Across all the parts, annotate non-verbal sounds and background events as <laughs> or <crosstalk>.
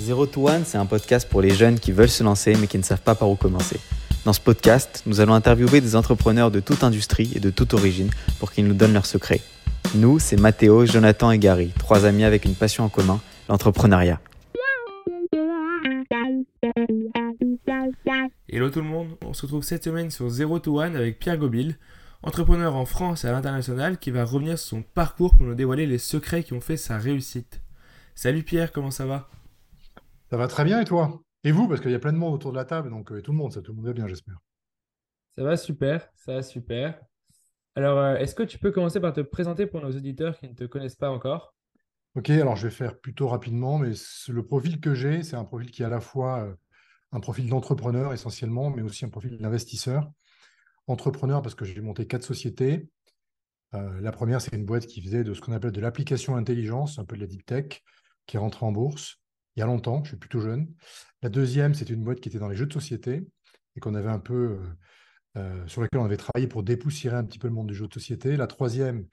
Zero to One, c'est un podcast pour les jeunes qui veulent se lancer mais qui ne savent pas par où commencer. Dans ce podcast, nous allons interviewer des entrepreneurs de toute industrie et de toute origine pour qu'ils nous donnent leurs secrets. Nous, c'est Mathéo, Jonathan et Gary, trois amis avec une passion en commun, l'entrepreneuriat. Hello tout le monde, on se retrouve cette semaine sur Zero to One avec Pierre Gobil, entrepreneur en France et à l'international qui va revenir sur son parcours pour nous dévoiler les secrets qui ont fait sa réussite. Salut Pierre, comment ça va? Ça va très bien et toi? Et vous? Parce qu'il y a plein de monde autour de la table, donc euh, tout le monde, ça tout le monde va bien, j'espère. Ça va super, ça va super. Alors, euh, est-ce que tu peux commencer par te présenter pour nos auditeurs qui ne te connaissent pas encore? Ok, alors je vais faire plutôt rapidement, mais le profil que j'ai, c'est un profil qui est à la fois euh, un profil d'entrepreneur essentiellement, mais aussi un profil d'investisseur. Entrepreneur parce que j'ai monté quatre sociétés. la première, c'est une boîte qui faisait de ce qu'on appelle de l'application intelligence, un peu de la deep tech, qui est rentrée en bourse il y a longtemps, je suis plutôt jeune. La deuxième, c'était une boîte qui était dans les jeux de société et qu'on avait un peu euh, sur laquelle on avait travaillé pour dépoussiérer un petit peu le monde du jeu de société. La troisième,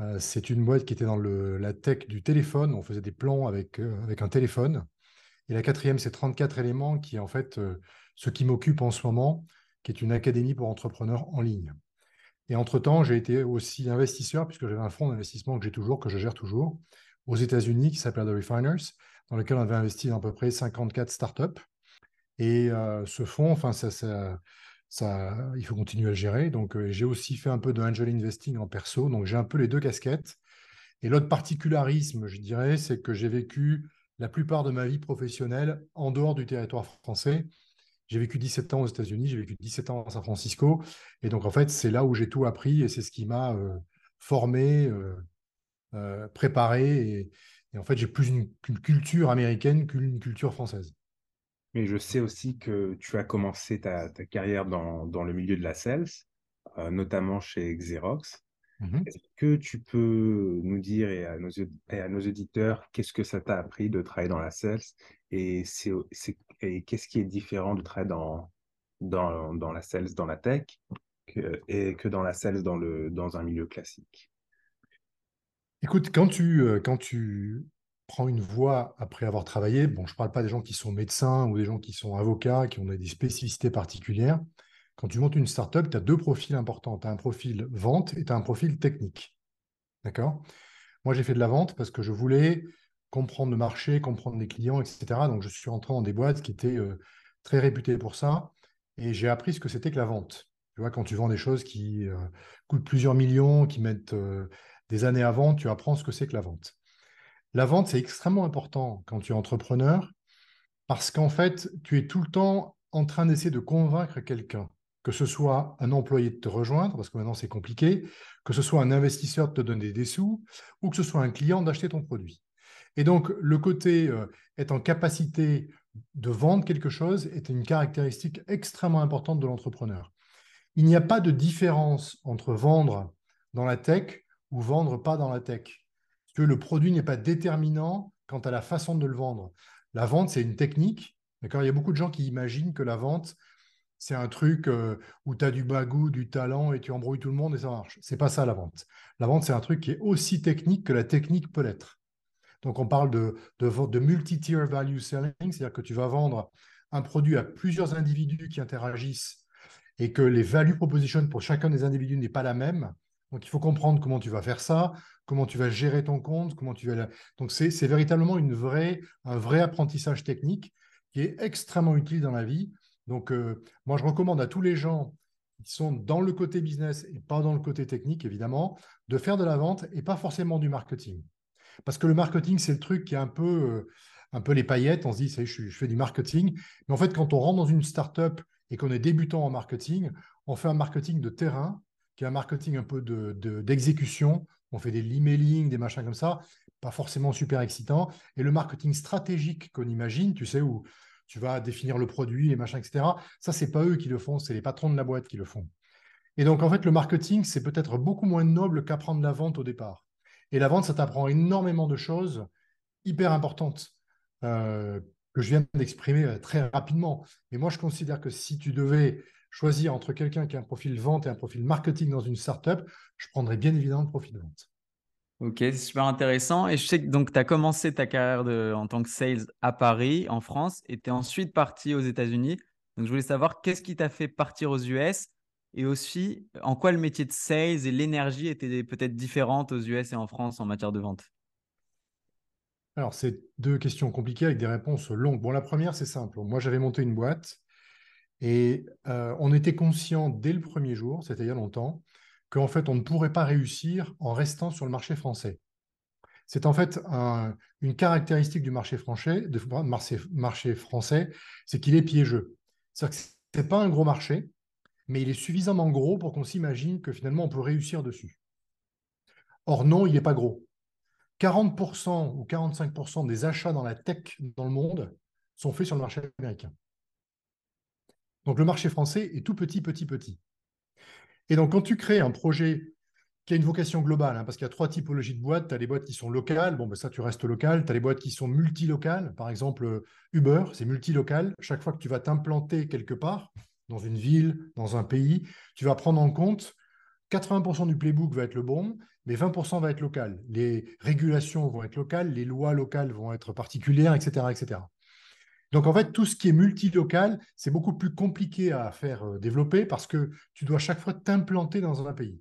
euh, c'est une boîte qui était dans la tech du téléphone. On faisait des plans avec, euh, avec un téléphone. Et la quatrième, c'est 34 éléments, qui est en fait ce qui m'occupe en ce moment, qui est une académie pour entrepreneurs en ligne. Et entre-temps, j'ai été aussi investisseur, puisque j'avais un fonds d'investissement que j'ai toujours, que je gère toujours, aux États-Unis, qui s'appelle The Refiners, dans lequel on avait investi dans à peu près 54 startups. Et ce fonds, enfin, ça, ça, il faut continuer à le gérer. Donc, euh, j'ai aussi fait un peu de angel investing en perso. Donc, j'ai un peu les deux casquettes. Et l'autre particularisme, je dirais, c'est que j'ai vécu la plupart de ma vie professionnelle en dehors du territoire français. J'ai vécu 17 ans aux États-Unis, j'ai vécu 17 ans à San Francisco. Et donc, en fait, c'est là où j'ai tout appris et c'est ce qui m'a euh, formé, euh, préparé. Et, et, en fait, j'ai plus une culture américaine qu'une culture française. Mais je sais aussi que tu as commencé ta, carrière dans, le milieu de la sales, euh, notamment chez Xerox. Mmh Est-ce que tu peux nous dire et à nos, à nos auditeurs qu'est-ce que ça t'a appris de travailler dans la sales et, qu'est-ce qui est différent de travailler dans, dans, la sales dans la tech que, et que dans la sales dans, le, dans un milieu classique? Écoute, quand tu, euh, quand tu prends une voie après avoir travaillé, bon, je ne parle pas des gens qui sont médecins ou des gens qui sont avocats, qui ont des spécificités particulières. Quand tu montes une startup, tu as deux profils importants. Tu as un profil vente et tu as un profil technique. D'accord? Moi, j'ai fait de la vente parce que je voulais comprendre le marché, comprendre les clients, etc. Donc, je suis rentré dans des boîtes qui étaient euh, très réputées pour ça. Et j'ai appris ce que c'était que la vente. Tu vois, quand tu vends des choses qui euh, coûtent plusieurs millions, qui mettent des années vendre, tu apprends ce que c'est que la vente. La vente, c'est extrêmement important quand tu es entrepreneur parce qu'en fait, tu es tout le temps en train d'essayer de convaincre quelqu'un, que ce soit un employé de te rejoindre, parce que maintenant c'est compliqué, que ce soit un investisseur de te donner des sous, ou que ce soit un client d'acheter ton produit. Et donc, le côté euh, être en capacité de vendre quelque chose est une caractéristique extrêmement importante de l'entrepreneur. Il n'y a pas de différence entre vendre dans la tech ou vendre pas dans la tech que le produit n'est pas déterminant quant à la façon de le vendre. La vente, c'est une technique. Il y a beaucoup de gens qui imaginent que la vente, c'est un truc euh, où tu as du bagou, du talent et tu embrouilles tout le monde et ça marche. C'est pas ça la vente. La vente, c'est un truc qui est aussi technique que la technique peut l'être. Donc, on parle de, de, de multi-tier value selling, c'est-à-dire que tu vas vendre un produit à plusieurs individus qui interagissent et que les value propositions pour chacun des individus n'est pas la même. Donc, il faut comprendre comment tu vas faire ça, comment tu vas gérer ton compte, comment tu vas. Donc, c'est véritablement une vraie, un vrai apprentissage technique qui est extrêmement utile dans la vie. Donc, euh, moi, je recommande à tous les gens qui sont dans le côté business et pas dans le côté technique, évidemment, de faire de la vente et pas forcément du marketing. Parce que le marketing, c'est le truc qui est un peu, euh, un peu les paillettes. On se dit, ça je, je, fais du marketing. Mais en fait, quand on rentre dans une startup et qu'on est débutant en marketing, on fait un marketing de terrain qui est un marketing un peu d'exécution. De, on fait des emailing, des machins comme ça, pas forcément super excitant. Et le marketing stratégique qu'on imagine, tu sais, où tu vas définir le produit, les machins, etc. Ça, c'est pas eux qui le font, c'est les patrons de la boîte qui le font. Et donc, en fait, le marketing, c'est peut-être beaucoup moins noble qu'apprendre la vente au départ. Et la vente, ça t'apprend énormément de choses hyper importantes euh, que je viens d'exprimer euh, très rapidement. Mais moi, je considère que si tu devais choisir entre quelqu'un qui a un profil vente et un profil marketing dans une startup, je prendrais bien évidemment le profil vente. Ok, c'est super intéressant. Et je sais que tu as commencé ta carrière de, en tant que sales à Paris, en France, et tu es ensuite parti aux États-Unis. Donc je voulais savoir qu'est-ce qui t'a fait partir aux US et aussi en quoi le métier de sales et l'énergie étaient peut-être différentes aux US et en France en matière de vente? Alors, c'est deux questions compliquées avec des réponses longues. Bon, la première, c'est simple. Moi, j'avais monté une boîte et euh, on était conscient dès le premier jour, c'était il y a longtemps, qu'en fait, on ne pourrait pas réussir en restant sur le marché français. C'est en fait une caractéristique du marché français, de marché, français, c'est qu'il est piégeux. C'est-à-dire que ce n'est pas un gros marché, mais il est suffisamment gros pour qu'on s'imagine que finalement on peut réussir dessus. Or non, il n'est pas gros. 40% ou 45% des achats dans la tech dans le monde sont faits sur le marché américain. Donc le marché français est tout petit, petit, petit. Et donc quand tu crées un projet qui a une vocation globale, hein, parce qu'il y a trois typologies de boîtes. Tu as les boîtes qui sont locales, bon, ben ça, tu restes local. Tu as les boîtes qui sont multilocales. Par exemple, Uber, c'est multilocal. Chaque fois que tu vas t'implanter quelque part, dans une ville, dans un pays, tu vas prendre en compte 80% du playbook va être le bon, mais 20% va être local. Les régulations vont être locales, les lois locales vont être particulières, etc. etc. Donc en fait, tout ce qui est multilocal, c'est beaucoup plus compliqué à faire euh, développer parce que tu dois chaque fois t'implanter dans un pays.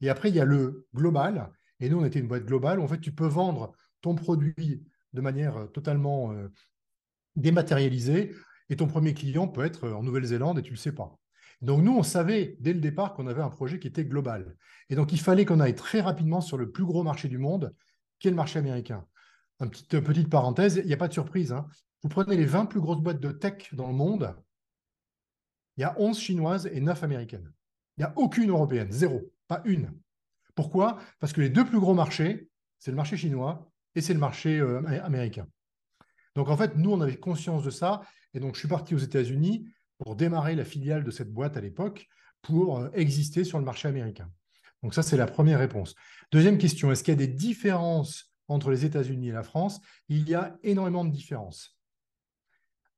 Et après, il y a le global. Et nous, on était une boîte globale. En fait, tu peux vendre ton produit de manière euh, totalement euh, dématérialisée. Et ton premier client peut être en Nouvelle-Zélande et tu ne le sais pas. Donc nous, on savait dès le départ qu'on avait un projet qui était global. Et donc il fallait qu'on aille très rapidement sur le plus gros marché du monde, qui est le marché américain. Une petite, parenthèse, il n'y a pas de surprise. Hein. Vous prenez les 20 plus grosses boîtes de tech dans le monde, il y a 11 chinoises et 9 américaines. Il n'y a aucune européenne, zéro, pas une. Pourquoi? Parce que les deux plus gros marchés, c'est le marché chinois et c'est le marché euh, américain. Donc en fait, nous, on avait conscience de ça. Et donc, je suis parti aux États-Unis pour démarrer la filiale de cette boîte à l'époque pour euh, exister sur le marché américain. Donc ça, c'est la première réponse. Deuxième question, est-ce qu'il y a des différences entre les États-Unis et la France? Il y a énormément de différences.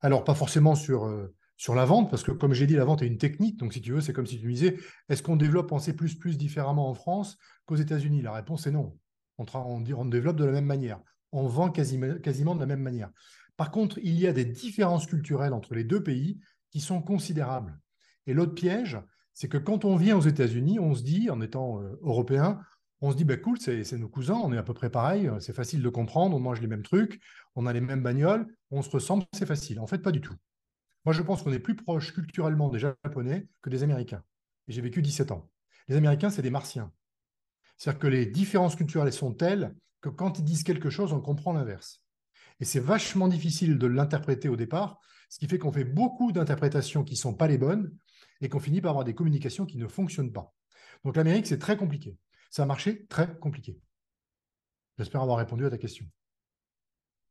Alors, pas forcément sur, euh, sur la vente, parce que comme j'ai dit, la vente est une technique. Donc, si tu veux, c'est comme si tu disais, est-ce qu'on développe en C++ différemment en France qu'aux États-Unis? La réponse est non. On, on, on, développe de la même manière. On vend quasiment, quasiment de la même manière. Par contre, il y a des différences culturelles entre les deux pays qui sont considérables. Et l'autre piège, c'est que quand on vient aux États-Unis, on se dit, en étant euh, européen, on se dit, bah, cool, c'est nos cousins, on est à peu près pareil, c'est facile de comprendre, on mange les mêmes trucs, on a les mêmes bagnoles, on se ressemble, c'est facile. En fait, pas du tout. Moi, je pense qu'on est plus proche culturellement des Japonais que des Américains. Et j'ai vécu 17 ans. Les Américains, c'est des Martiens. C'est-à-dire que les différences culturelles sont telles que quand ils disent quelque chose, on comprend l'inverse. Et c'est vachement difficile de l'interpréter au départ ce qui fait qu'on fait beaucoup d'interprétations qui ne sont pas les bonnes et qu'on finit par avoir des communications qui ne fonctionnent pas. Donc l'Amérique, c'est très compliqué. C'est un marché très compliqué. J'espère avoir répondu à ta question.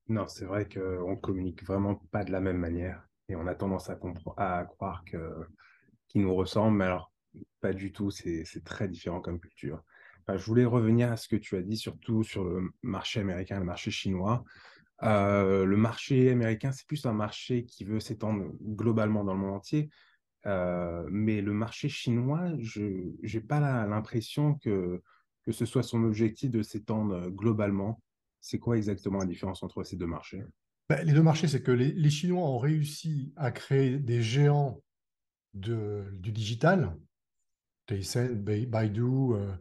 Non, c'est vrai qu'on ne communique vraiment pas de la même manière et on a tendance à, croire qu'ils nous ressemblent, mais alors pas du tout, c'est très différent comme culture. je voulais revenir à ce que tu as dit, surtout sur le marché américain, le marché chinois. Euh, le marché américain, c'est plus un marché qui veut s'étendre globalement dans le monde entier. Euh, mais le marché chinois, je n'ai pas l'impression que, que ce soit son objectif de s'étendre globalement. C'est quoi exactement la différence entre ces deux marchés? Ben, Les deux marchés, c'est que les, Chinois ont réussi à créer des géants du digital, Tencent, Baidu, euh,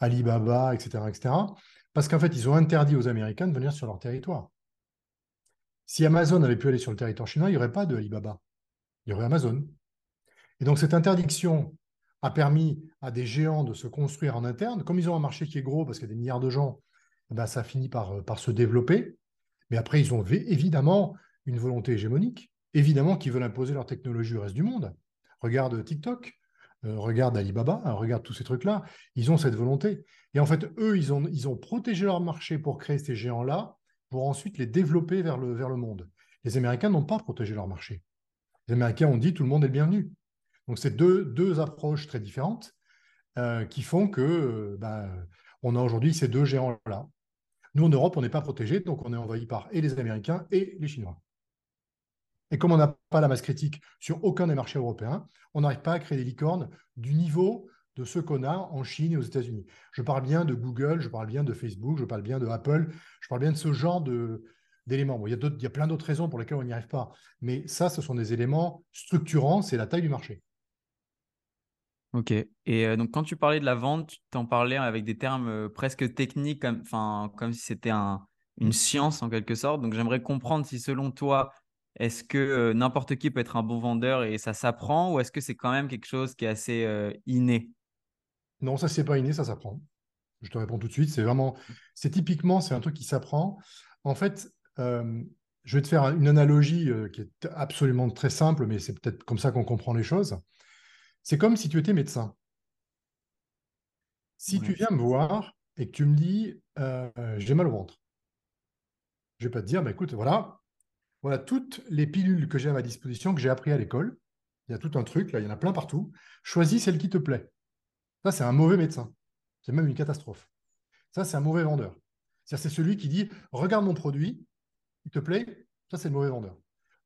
Alibaba, etc., etc. Parce qu'en fait, ils ont interdit aux Américains de venir sur leur territoire. Si Amazon avait pu aller sur le territoire chinois, il n'y aurait pas de Alibaba. Il y aurait Amazon. Et donc cette interdiction a permis à des géants de se construire en interne. Comme ils ont un marché qui est gros parce qu'il y a des milliards de gens, eh ben, ça finit par, euh, par se développer. Mais après, ils ont évidemment une volonté hégémonique, évidemment qu'ils veulent imposer leur technologie au reste du monde. Regarde TikTok, euh, regarde Alibaba, hein, regarde tous ces trucs-là. Ils ont cette volonté. Et en fait, eux, ils ont, ils ont protégé leur marché pour créer ces géants-là pour ensuite les développer vers le, vers le monde. Les Américains n'ont pas protégé leur marché. Les Américains ont dit tout le monde est le bienvenu. Donc, c'est deux, deux approches très différentes euh, qui font que euh, bah, on a aujourd'hui ces deux géants-là. Nous, en Europe, on n'est pas protégé, donc on est envahi par et les Américains et les Chinois. Et comme on n'a pas la masse critique sur aucun des marchés européens, on n'arrive pas à créer des licornes du niveau de ce qu'on a en Chine et aux États-Unis. Je parle bien de Google, je parle bien de Facebook, je parle bien de Apple, je parle bien de ce genre d'éléments. il, y a il y a plein d'autres raisons pour lesquelles on n'y arrive pas. Mais ça, ce sont des éléments structurants, c'est la taille du marché. Ok. Et euh, donc, quand tu parlais de la vente, tu t'en parlais avec des termes euh, presque techniques, comme, comme si c'était un, une science en quelque sorte. Donc, j'aimerais comprendre si, selon toi, est-ce que euh, n'importe qui peut être un bon vendeur et ça s'apprend, ou est-ce que c'est quand même quelque chose qui est assez inné? Non, ça, c'est pas inné, ça s'apprend. Je te réponds tout de suite. C'est vraiment, c'est typiquement, c'est un truc qui s'apprend. En fait, je vais te faire une analogie qui est absolument très simple, mais c'est peut-être comme ça qu'on comprend les choses. C'est comme si tu étais médecin. Si tu viens me voir et que tu me dis euh, j'ai mal au ventre, je ne vais pas te dire bah, écoute, voilà, voilà toutes les pilules que j'ai à ma disposition, que j'ai appris à l'école. Il y a tout un truc, là, il y en a plein partout. Choisis celle qui te plaît. Ça, c'est un mauvais médecin. C'est même une catastrophe. Ça, c'est un mauvais vendeur. C'est celui qui dit regarde mon produit, il te plaît, ça, c'est le mauvais vendeur.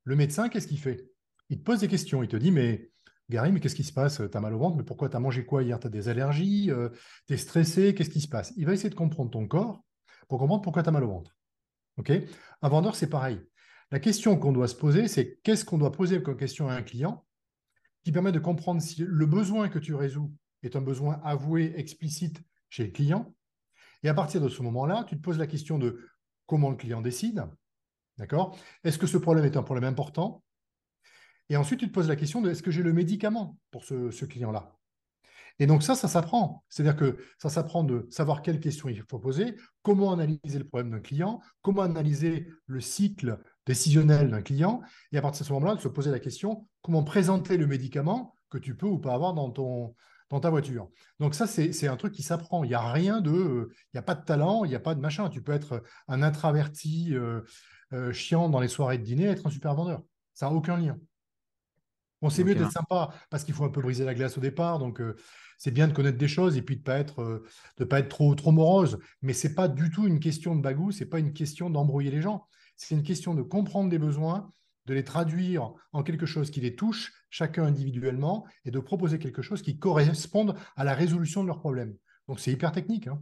Le médecin, qu'est-ce qu'il fait? Il te pose des questions. Il te dit mais Gary, mais qu'est-ce qui se passe? Tu as mal au ventre, mais pourquoi tu as mangé quoi hier? Tu as des allergies euh, Tu es stressé Qu'est-ce qui se passe? Il va essayer de comprendre ton corps pour comprendre pourquoi tu as mal au ventre. Ok? Un vendeur, c'est pareil. La question qu'on doit se poser, c'est qu'est-ce qu'on doit poser comme question à un client qui permet de comprendre si le besoin que tu résous est un besoin avoué, explicite chez le client? Et à partir de ce moment-là, tu te poses la question de comment le client décide. D'accord? Est-ce que ce problème est un problème important? Et ensuite, tu te poses la question de est-ce que j'ai le médicament pour ce, client-là? Et donc ça, ça s'apprend. C'est-à-dire que ça s'apprend de savoir quelles questions il faut poser, comment analyser le problème d'un client, comment analyser le cycle décisionnel d'un client, et à partir de ce moment-là, de se poser la question comment présenter le médicament que tu peux ou pas avoir dans ton, dans ta voiture? Donc ça, c'est un truc qui s'apprend. Il n'y a rien de... Il n'y a pas de talent, il n'y a pas de machin. Tu peux être un intraverti euh, euh, chiant dans les soirées de dîner, être un super vendeur. Ça n'a aucun lien. On sait mieux d'être sympa parce qu'il faut un peu briser la glace au départ. Donc, euh, c'est bien de connaître des choses et puis de ne pas être, euh, de pas être trop, trop morose. Mais ce n'est pas du tout une question de bagou, ce n'est pas une question d'embrouiller les gens. C'est une question de comprendre des besoins, de les traduire en quelque chose qui les touche, chacun individuellement, et de proposer quelque chose qui corresponde à la résolution de leurs problèmes. Donc, c'est hyper technique. Hein.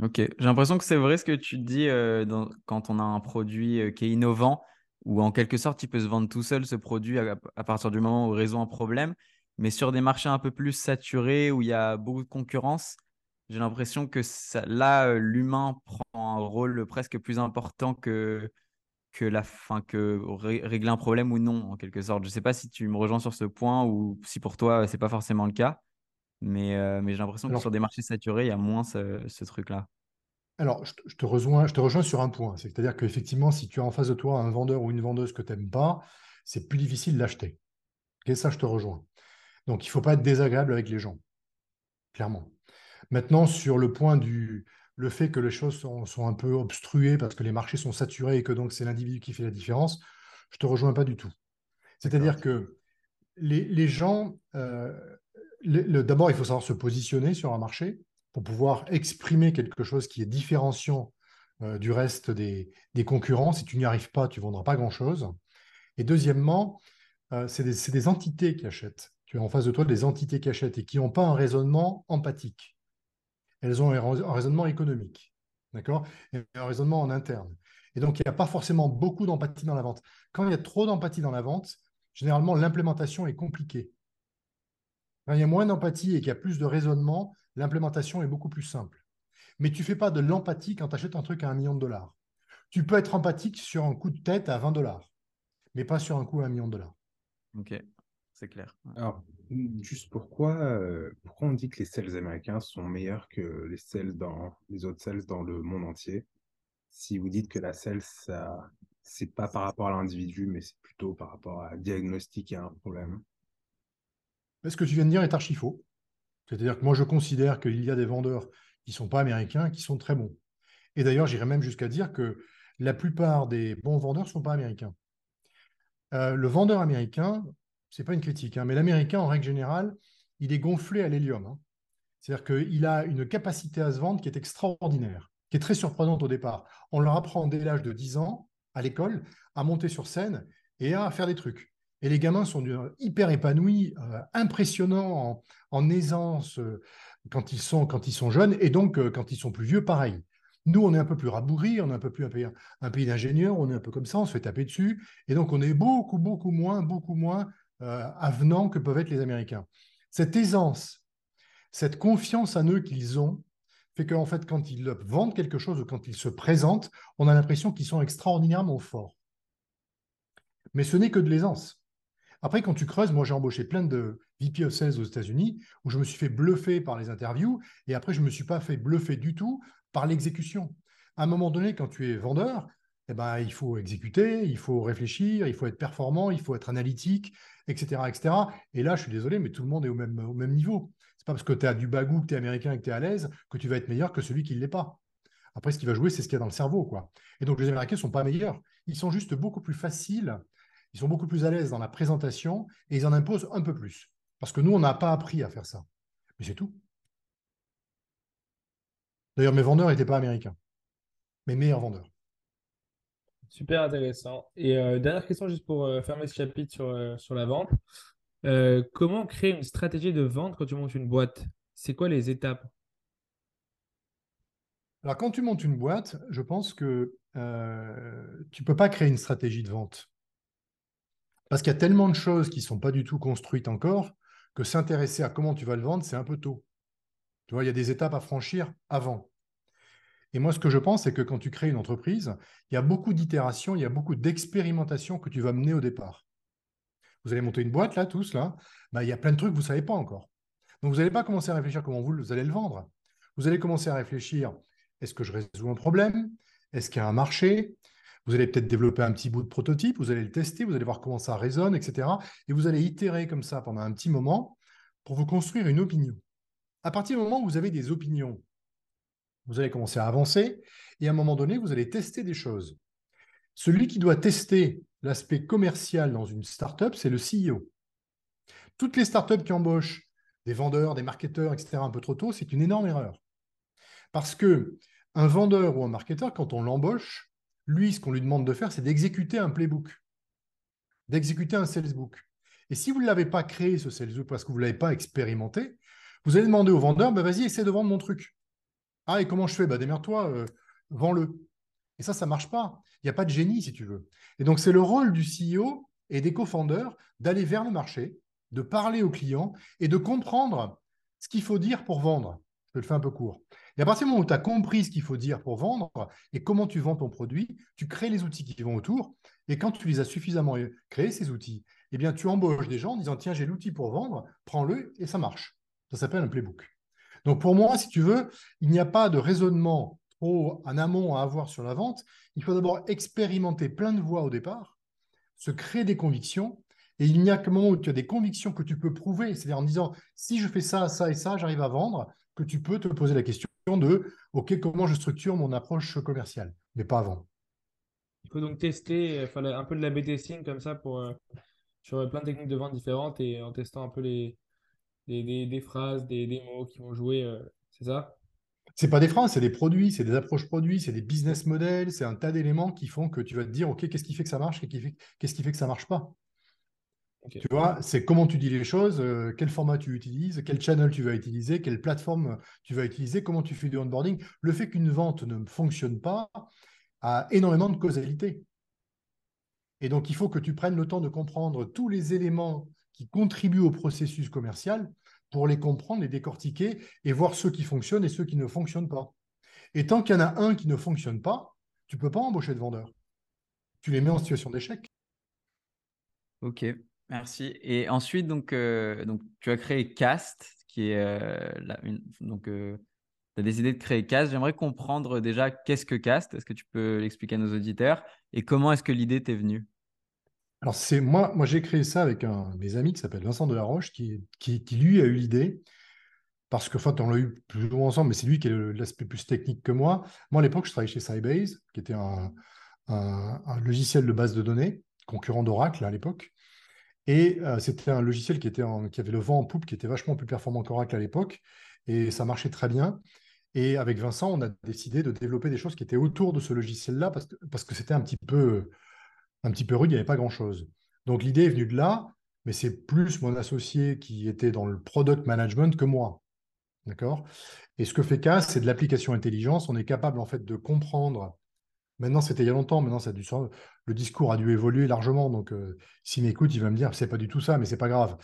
Ok, j'ai l'impression que c'est vrai ce que tu dis euh, quand on a un produit qui est innovant où en quelque sorte, il peut se vendre tout seul ce produit à, partir du moment où il résout un problème. Mais sur des marchés un peu plus saturés, où il y a beaucoup de concurrence, j'ai l'impression que là, l'humain prend un rôle presque plus important que, que, la, fin, que régler un problème ou non, en quelque sorte. Je ne sais pas si tu me rejoins sur ce point ou si pour toi, ce n'est pas forcément le cas. Mais, euh, mais j'ai l'impression que sur des marchés saturés, il y a moins ce truc-là. Alors, je te, rejoins, je te rejoins sur un point. C'est-à-dire qu'effectivement, si tu as en face de toi un vendeur ou une vendeuse que tu n'aimes pas, c'est plus difficile d'acheter. Et ça, je te rejoins. Donc, il ne faut pas être désagréable avec les gens, clairement. Maintenant, sur le point du le fait que les choses sont, un peu obstruées parce que les marchés sont saturés et que donc c'est l'individu qui fait la différence, je ne te rejoins pas du tout. C'est-à-dire que les, gens, euh, d'abord, il faut savoir se positionner sur un marché pour pouvoir exprimer quelque chose qui est différenciant euh, du reste des, concurrents. Si tu n'y arrives pas, tu ne vendras pas grand-chose. Et deuxièmement, euh, c'est des, entités qui achètent. Tu as en face de toi des entités qui achètent et qui n'ont pas un raisonnement empathique. Elles ont un, raisonnement économique, d'accord Et un raisonnement en interne. Et donc, il n'y a pas forcément beaucoup d'empathie dans la vente. Quand il y a trop d'empathie dans la vente, généralement, l'implémentation est compliquée. Quand il y a moins d'empathie et qu'il y a plus de raisonnement, l'implémentation est beaucoup plus simple. Mais tu ne fais pas de l'empathie quand tu achètes un truc à un million de dollars. Tu peux être empathique sur un coup de tête à 20 dollars, mais pas sur un coup à un million de dollars. Ok, c'est clair. Alors, juste pourquoi, euh, pourquoi on dit que les sales américains sont meilleurs que les sales dans les autres sales dans le monde entier? Si vous dites que la sales, ça, c'est pas par rapport à l'individu, mais c'est plutôt par rapport à diagnostiquer un problème. Ce que tu viens de dire est archi faux. C'est-à-dire que moi, je considère qu'il y a des vendeurs qui ne sont pas américains qui sont très bons. Et d'ailleurs, j'irais même jusqu'à dire que la plupart des bons vendeurs ne sont pas américains. Euh, le vendeur américain, ce n'est pas une critique, hein, mais l'américain, en règle générale, il est gonflé à l'hélium. Hein. C'est-à-dire qu'il a une capacité à se vendre qui est extraordinaire, qui est très surprenante au départ. On leur apprend dès l'âge de 10 ans, à l'école, à monter sur scène et à faire des trucs. Et les gamins sont hyper épanouis, euh, impressionnants en, aisance euh, quand, ils sont, jeunes, et donc euh, quand ils sont plus vieux, pareil. Nous, on est un peu plus rabougris, on est un peu plus un pays, d'ingénieurs, on est un peu comme ça, on se fait taper dessus, et donc on est beaucoup, beaucoup moins, beaucoup moins avenants que peuvent être les Américains. Cette aisance, cette confiance en eux qu'ils ont, fait qu'en fait, quand ils vendent quelque chose ou quand ils se présentent, on a l'impression qu'ils sont extraordinairement forts. Mais ce n'est que de l'aisance. Après, quand tu creuses, moi j'ai embauché plein de VP of Sales aux États-Unis où je me suis fait bluffer par les interviews et après je ne me suis pas fait bluffer du tout par l'exécution. À un moment donné, quand tu es vendeur, eh ben, il faut exécuter, il faut réfléchir, il faut être performant, il faut être analytique, etc. etc. Et là, je suis désolé, mais tout le monde est au même, au même niveau. Ce n'est pas parce que tu as du bagou, que tu es américain et que tu es à l'aise que tu vas être meilleur que celui qui ne l'est pas. Après, ce qui va jouer, c'est ce qu'il y a dans le cerveau. Quoi. Et donc, les Américains ne sont pas meilleurs. Ils sont juste beaucoup plus faciles ils sont beaucoup plus à l'aise dans la présentation et ils en imposent un peu plus. Parce que nous, on n'a pas appris à faire ça. Mais c'est tout. D'ailleurs, mes vendeurs n'étaient pas américains. Mes meilleurs vendeurs. Super intéressant. Et euh, dernière question, juste pour euh, fermer ce chapitre sur, euh, sur la vente. comment créer une stratégie de vente quand tu montes une boîte? C'est quoi les étapes? Alors, quand tu montes une boîte, je pense que tu ne peux pas créer une stratégie de vente. Parce qu'il y a tellement de choses qui ne sont pas du tout construites encore que s'intéresser à comment tu vas le vendre, c'est un peu tôt. Tu vois, il y a des étapes à franchir avant. Et moi, ce que je pense, c'est que quand tu crées une entreprise, il y a beaucoup d'itérations, il y a beaucoup d'expérimentations que tu vas mener au départ. Vous allez monter une boîte, là, tous, là, bah, il y a plein de trucs que vous ne savez pas encore. Donc, vous n'allez pas commencer à réfléchir comment vous, allez le vendre. Vous allez commencer à réfléchir, est-ce que je résous un problème? Est-ce qu'il y a un marché? Vous allez peut-être développer un petit bout de prototype, vous allez le tester, vous allez voir comment ça résonne, etc. Et vous allez itérer comme ça pendant un petit moment pour vous construire une opinion. À partir du moment où vous avez des opinions, vous allez commencer à avancer et à un moment donné, vous allez tester des choses. Celui qui doit tester l'aspect commercial dans une startup, c'est le CEO. Toutes les startups qui embauchent des vendeurs, des marketeurs, etc., un peu trop tôt, c'est une énorme erreur. Parce que un vendeur ou un marketeur, quand on l'embauche, lui, ce qu'on lui demande de faire, c'est d'exécuter un playbook, d'exécuter un salesbook. Et si vous ne l'avez pas créé, ce salesbook, parce que vous ne l'avez pas expérimenté, vous allez demander au vendeur, bah, vas-y, essaie de vendre mon truc. Ah, et comment je fais? Bah, Démerde-toi, euh, vends-le. Et ça, ça ne marche pas. Il n'y a pas de génie, si tu veux. Et donc, c'est le rôle du CEO et des co-founders d'aller vers le marché, de parler aux clients et de comprendre ce qu'il faut dire pour vendre. Je le fais un peu court. Et à partir du moment où tu as compris ce qu'il faut dire pour vendre et comment tu vends ton produit, tu crées les outils qui vont autour. Et quand tu les as suffisamment créés, ces outils, eh bien, tu embauches des gens en disant Tiens, j'ai l'outil pour vendre, prends-le et ça marche. Ça s'appelle un playbook. Donc, pour moi, si tu veux, il n'y a pas de raisonnement trop en amont à avoir sur la vente. Il faut d'abord expérimenter plein de voies au départ, se créer des convictions. Et il n'y a qu'un moment où tu as des convictions que tu peux prouver, c'est-à-dire en disant si je fais ça, ça et ça, j'arrive à vendre, que tu peux te poser la question de OK, comment je structure mon approche commerciale, mais pas avant. Il faut donc tester, euh, un peu de la B-testing comme ça pour, euh, sur plein de techniques de vente différentes et en testant un peu les, des, phrases, des, mots qui vont jouer, euh, c'est ça? C'est pas des phrases, c'est des produits, c'est des approches produits, c'est des business models, c'est un tas d'éléments qui font que tu vas te dire, OK, qu'est-ce qui fait que ça marche, qu'est-ce qui fait que ça marche pas? Tu vois, c'est comment tu dis les choses, euh, quel format tu utilises, quel channel tu vas utiliser, quelle plateforme tu vas utiliser, comment tu fais du onboarding. Le fait qu'une vente ne fonctionne pas a énormément de causalité. Et donc, il faut que tu prennes le temps de comprendre tous les éléments qui contribuent au processus commercial pour les comprendre, les décortiquer et voir ceux qui fonctionnent et ceux qui ne fonctionnent pas. Et tant qu'il y en a un qui ne fonctionne pas, tu ne peux pas embaucher de vendeur. Tu les mets en situation d'échec. Ok. Merci. Et ensuite, donc, euh, donc tu as créé Cast, qui est euh, donc euh, tu as décidé de créer Cast. J'aimerais comprendre déjà qu'est-ce que Cast? Est-ce que tu peux l'expliquer à nos auditeurs? Et comment est-ce que l'idée t'est venue? Alors c'est moi, moi j'ai créé ça avec un de mes amis qui s'appelle Vincent Delaroche, qui, qui, qui lui a eu l'idée. Parce que, fait, on l'a eu plus ou moins ensemble, mais c'est lui qui a l'aspect plus technique que moi. Moi, à l'époque, je travaillais chez Sybase, qui était un, un, un logiciel de base de données, concurrent d'Oracle à l'époque. Et euh, c'était un logiciel qui, avait le vent en poupe, qui était vachement plus performant qu'Oracle à l'époque. Et ça marchait très bien. Et avec Vincent, on a décidé de développer des choses qui étaient autour de ce logiciel-là parce que, parce que c'était un petit peu un petit peu rude, il n'y avait pas grand-chose. Donc l'idée est venue de là, mais c'est plus mon associé qui était dans le product management que moi. D'accord? Et ce que fait CAS, c'est de l'application intelligence. On est capable en fait de comprendre. Maintenant, c'était il y a longtemps, maintenant le discours a dû évoluer largement. Donc, euh, s'il m'écoute, il va me dire c'est pas du tout ça, mais c'est pas grave.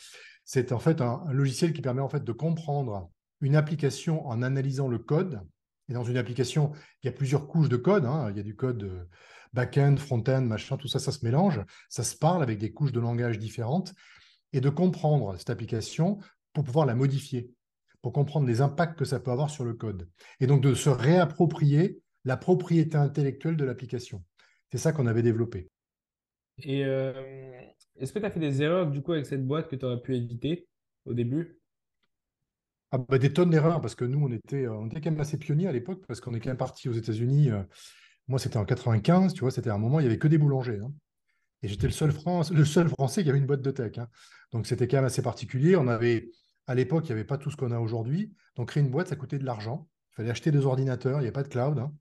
C'est en fait un, logiciel qui permet en fait de comprendre une application en analysant le code. Et dans une application, il y a plusieurs couches de code. Hein. Il y a du code euh, back-end, front-end, machin, tout ça, ça se mélange. Ça se parle avec des couches de langage différentes. Et de comprendre cette application pour pouvoir la modifier pour comprendre les impacts que ça peut avoir sur le code. Et donc de se réapproprier la propriété intellectuelle de l'application. C'est ça qu'on avait développé. Et euh, est-ce que tu as fait des erreurs du coup avec cette boîte que tu aurais pu éviter au début? Ah bah, Des tonnes d'erreurs, parce que nous, on était, on était quand même assez pionniers à l'époque, parce qu'on est quand même parti aux États-Unis. Euh, moi, c'était en 95, tu vois, c'était un moment, il n'y avait que des boulangers. Hein. Et j'étais le seul, le seul Français qui avait une boîte de tech. Hein. Donc c'était quand même assez particulier. On avait à l'époque, il n'y avait pas tout ce qu'on a aujourd'hui. Donc, créer une boîte, ça coûtait de l'argent. Il fallait acheter des ordinateurs, il n'y a pas de cloud. Hein.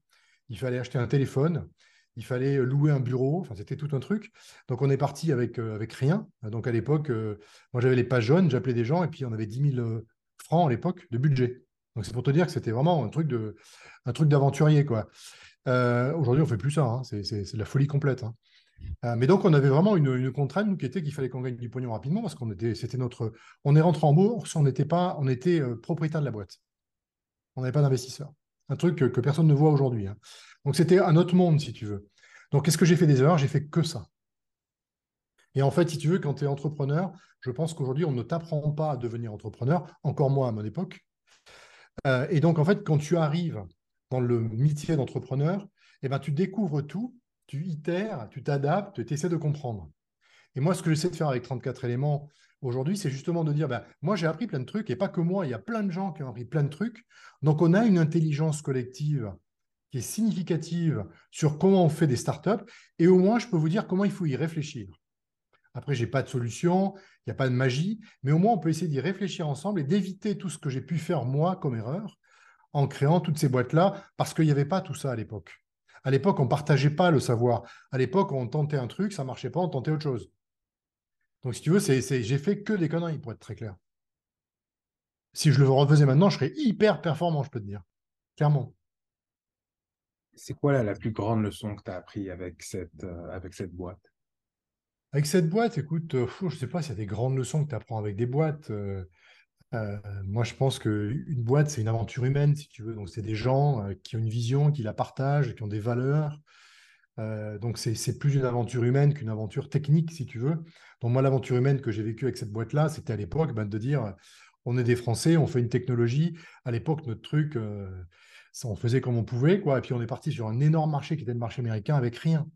Il fallait acheter un téléphone, il fallait louer un bureau. C'était tout un truc. Donc, on est parti avec, euh, rien. Donc, à l'époque, euh, moi, j'avais les pages jaunes, j'appelais des gens, et puis on avait 10 000 euh, francs à l'époque de budget. Donc, c'est pour te dire que c'était vraiment un truc d'aventurier, quoi. aujourd'hui, on fait plus ça. Hein. C'est, de la folie complète. Hein. Euh, mais donc, on avait vraiment une, contrainte, qui était qu'il fallait qu'on gagne du pognon rapidement parce qu'on était, c'était notre, on est rentré en bourse, on n'était pas, on était euh, propriétaire de la boîte. On n'avait pas d'investisseur. Un truc que, personne ne voit aujourd'hui. Hein. Donc, c'était un autre monde, si tu veux. Donc, qu'est-ce que j'ai fait des erreurs? J'ai fait que ça. Et en fait, si tu veux, quand tu es entrepreneur, je pense qu'aujourd'hui, on ne t'apprend pas à devenir entrepreneur, encore moins à mon époque. Euh, et donc, en fait, quand tu arrives dans le métier d'entrepreneur, eh ben, tu découvres tout tu itères, tu t'adaptes, tu essaies de comprendre. Et moi, ce que j'essaie de faire avec 34 éléments aujourd'hui, c'est justement de dire, ben, moi j'ai appris plein de trucs, et pas que moi, il y a plein de gens qui ont appris plein de trucs. Donc on a une intelligence collective qui est significative sur comment on fait des startups, et au moins je peux vous dire comment il faut y réfléchir. Après, je n'ai pas de solution, il n'y a pas de magie, mais au moins on peut essayer d'y réfléchir ensemble et d'éviter tout ce que j'ai pu faire moi comme erreur en créant toutes ces boîtes-là, parce qu'il n'y avait pas tout ça à l'époque. À l'époque, on ne partageait pas le savoir. À l'époque, on tentait un truc, ça ne marchait pas, on tentait autre chose. Donc, si tu veux, c'est, j'ai fait que des conneries, pour être très clair. Si je le refaisais maintenant, je serais hyper performant, je peux te dire. Clairement. C'est quoi la plus grande leçon que tu as appris avec cette, euh, avec cette boîte? Avec cette boîte, écoute, euh, je ne sais pas s'il y a des grandes leçons que tu apprends avec des boîtes. Euh, moi, je pense qu'une boîte, c'est une aventure humaine, si tu veux. Donc, c'est des gens qui ont une vision, qui la partagent, qui ont des valeurs. Euh, donc, c'est plus une aventure humaine qu'une aventure technique, si tu veux. Donc, moi, l'aventure humaine que j'ai vécue avec cette boîte-là, c'était à l'époque ben, de dire on est des Français, on fait une technologie. À l'époque, notre truc, ça, on faisait comme on pouvait. Quoi. Et puis, on est parti sur un énorme marché qui était le marché américain avec rien.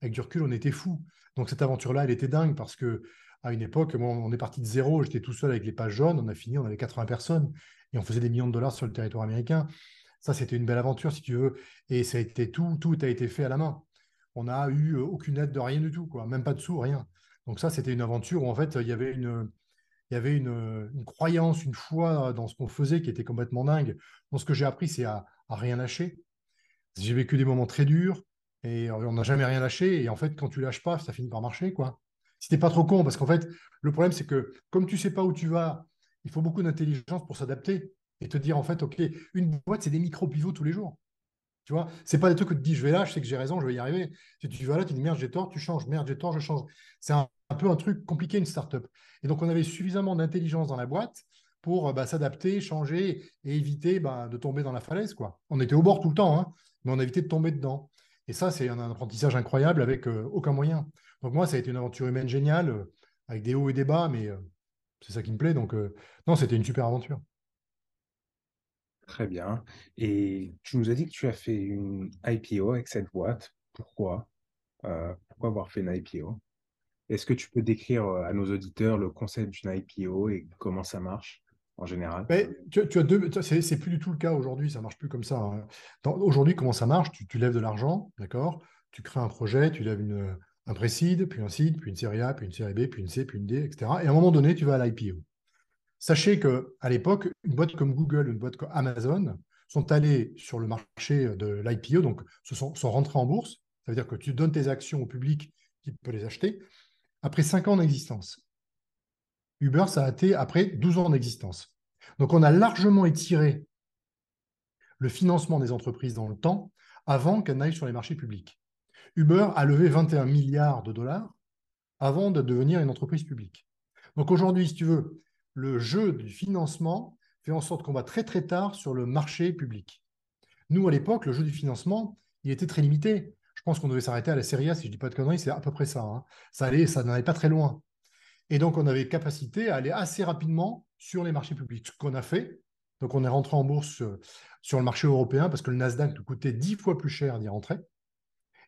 Avec du recul, on était fou. Donc, cette aventure-là, elle était dingue parce que à une époque, on est parti de zéro, j'étais tout seul avec les pages jaunes, on a fini, on avait 80 personnes et on faisait des millions de dollars sur le territoire américain. Ça, c'était une belle aventure, si tu veux. Et ça a été tout, tout a été fait à la main. On n'a eu euh, aucune aide de rien du tout, quoi. Même pas de sous, rien. Donc ça, c'était une aventure où en fait, il y avait une, croyance, une foi dans ce qu'on faisait qui était complètement dingue. Donc ce que j'ai appris, c'est à, rien lâcher. J'ai vécu des moments très durs et on n'a jamais rien lâché. Et en fait, quand tu lâches pas, ça finit par marcher, quoi si t'es pas trop con, parce qu'en fait, le problème, c'est que comme tu sais pas où tu vas, il faut beaucoup d'intelligence pour s'adapter et te dire, en fait, OK, une boîte, c'est des micro-pivots tous les jours. Tu vois, c'est pas des trucs que tu dis, je vais là, je sais que j'ai raison, je vais y arriver. Si tu vas là, tu dis, merde, j'ai tort, tu changes, merde, j'ai tort, je change. C'est un, peu un truc compliqué, une startup. Et donc, on avait suffisamment d'intelligence dans la boîte pour bah, s'adapter, changer et éviter bah, de tomber dans la falaise. Quoi. On était au bord tout le temps, hein, mais on a évité de tomber dedans. Et ça, c'est un apprentissage incroyable avec euh, aucun moyen. Donc moi, ça a été une aventure humaine géniale, euh, avec des hauts et des bas, mais euh, c'est ça qui me plaît. Donc non, c'était une super aventure. Très bien. Et tu nous as dit que tu as fait une IPO avec cette boîte. Pourquoi? Pourquoi avoir fait une IPO Est-ce que tu peux décrire à nos auditeurs le concept d'une IPO et comment ça marche en général? Tu, as deux, c'est plus du tout le cas aujourd'hui, ça marche plus comme ça. Hein. Aujourd'hui, comment ça marche? Tu, lèves de l'argent, d'accord? Tu crées un projet, tu lèves une, un précide, puis un seed, puis une série A, puis une série B, puis une C, puis une D, etc. Et à un moment donné, tu vas à l'IPO. Sachez qu'à l'époque, une boîte comme Google, une boîte comme Amazon sont allées sur le marché de l'IPO, donc se sont, sont rentrées en bourse. Ça veut dire que tu donnes tes actions au public qui peut les acheter. après 5 ans d'existence. Uber, ça a été après 12 ans d'existence. Donc on a largement étiré le financement des entreprises dans le temps avant qu'elles n'aillent sur les marchés publics. Uber a levé 21 milliards de dollars avant de devenir une entreprise publique. Donc aujourd'hui, si tu veux, le jeu du financement fait en sorte qu'on va très très tard sur le marché public. Nous, à l'époque, le jeu du financement, il était très limité. Je pense qu'on devait s'arrêter à la série A, si je ne dis pas de conneries, c'est à peu près ça. Hein. Ça ça n'allait pas très loin. Et donc, on avait capacité à aller assez rapidement sur les marchés publics, ce qu'on a fait. Donc, on est rentré en bourse euh, sur le marché européen parce que le Nasdaq nous coûtait dix fois plus cher d'y rentrer.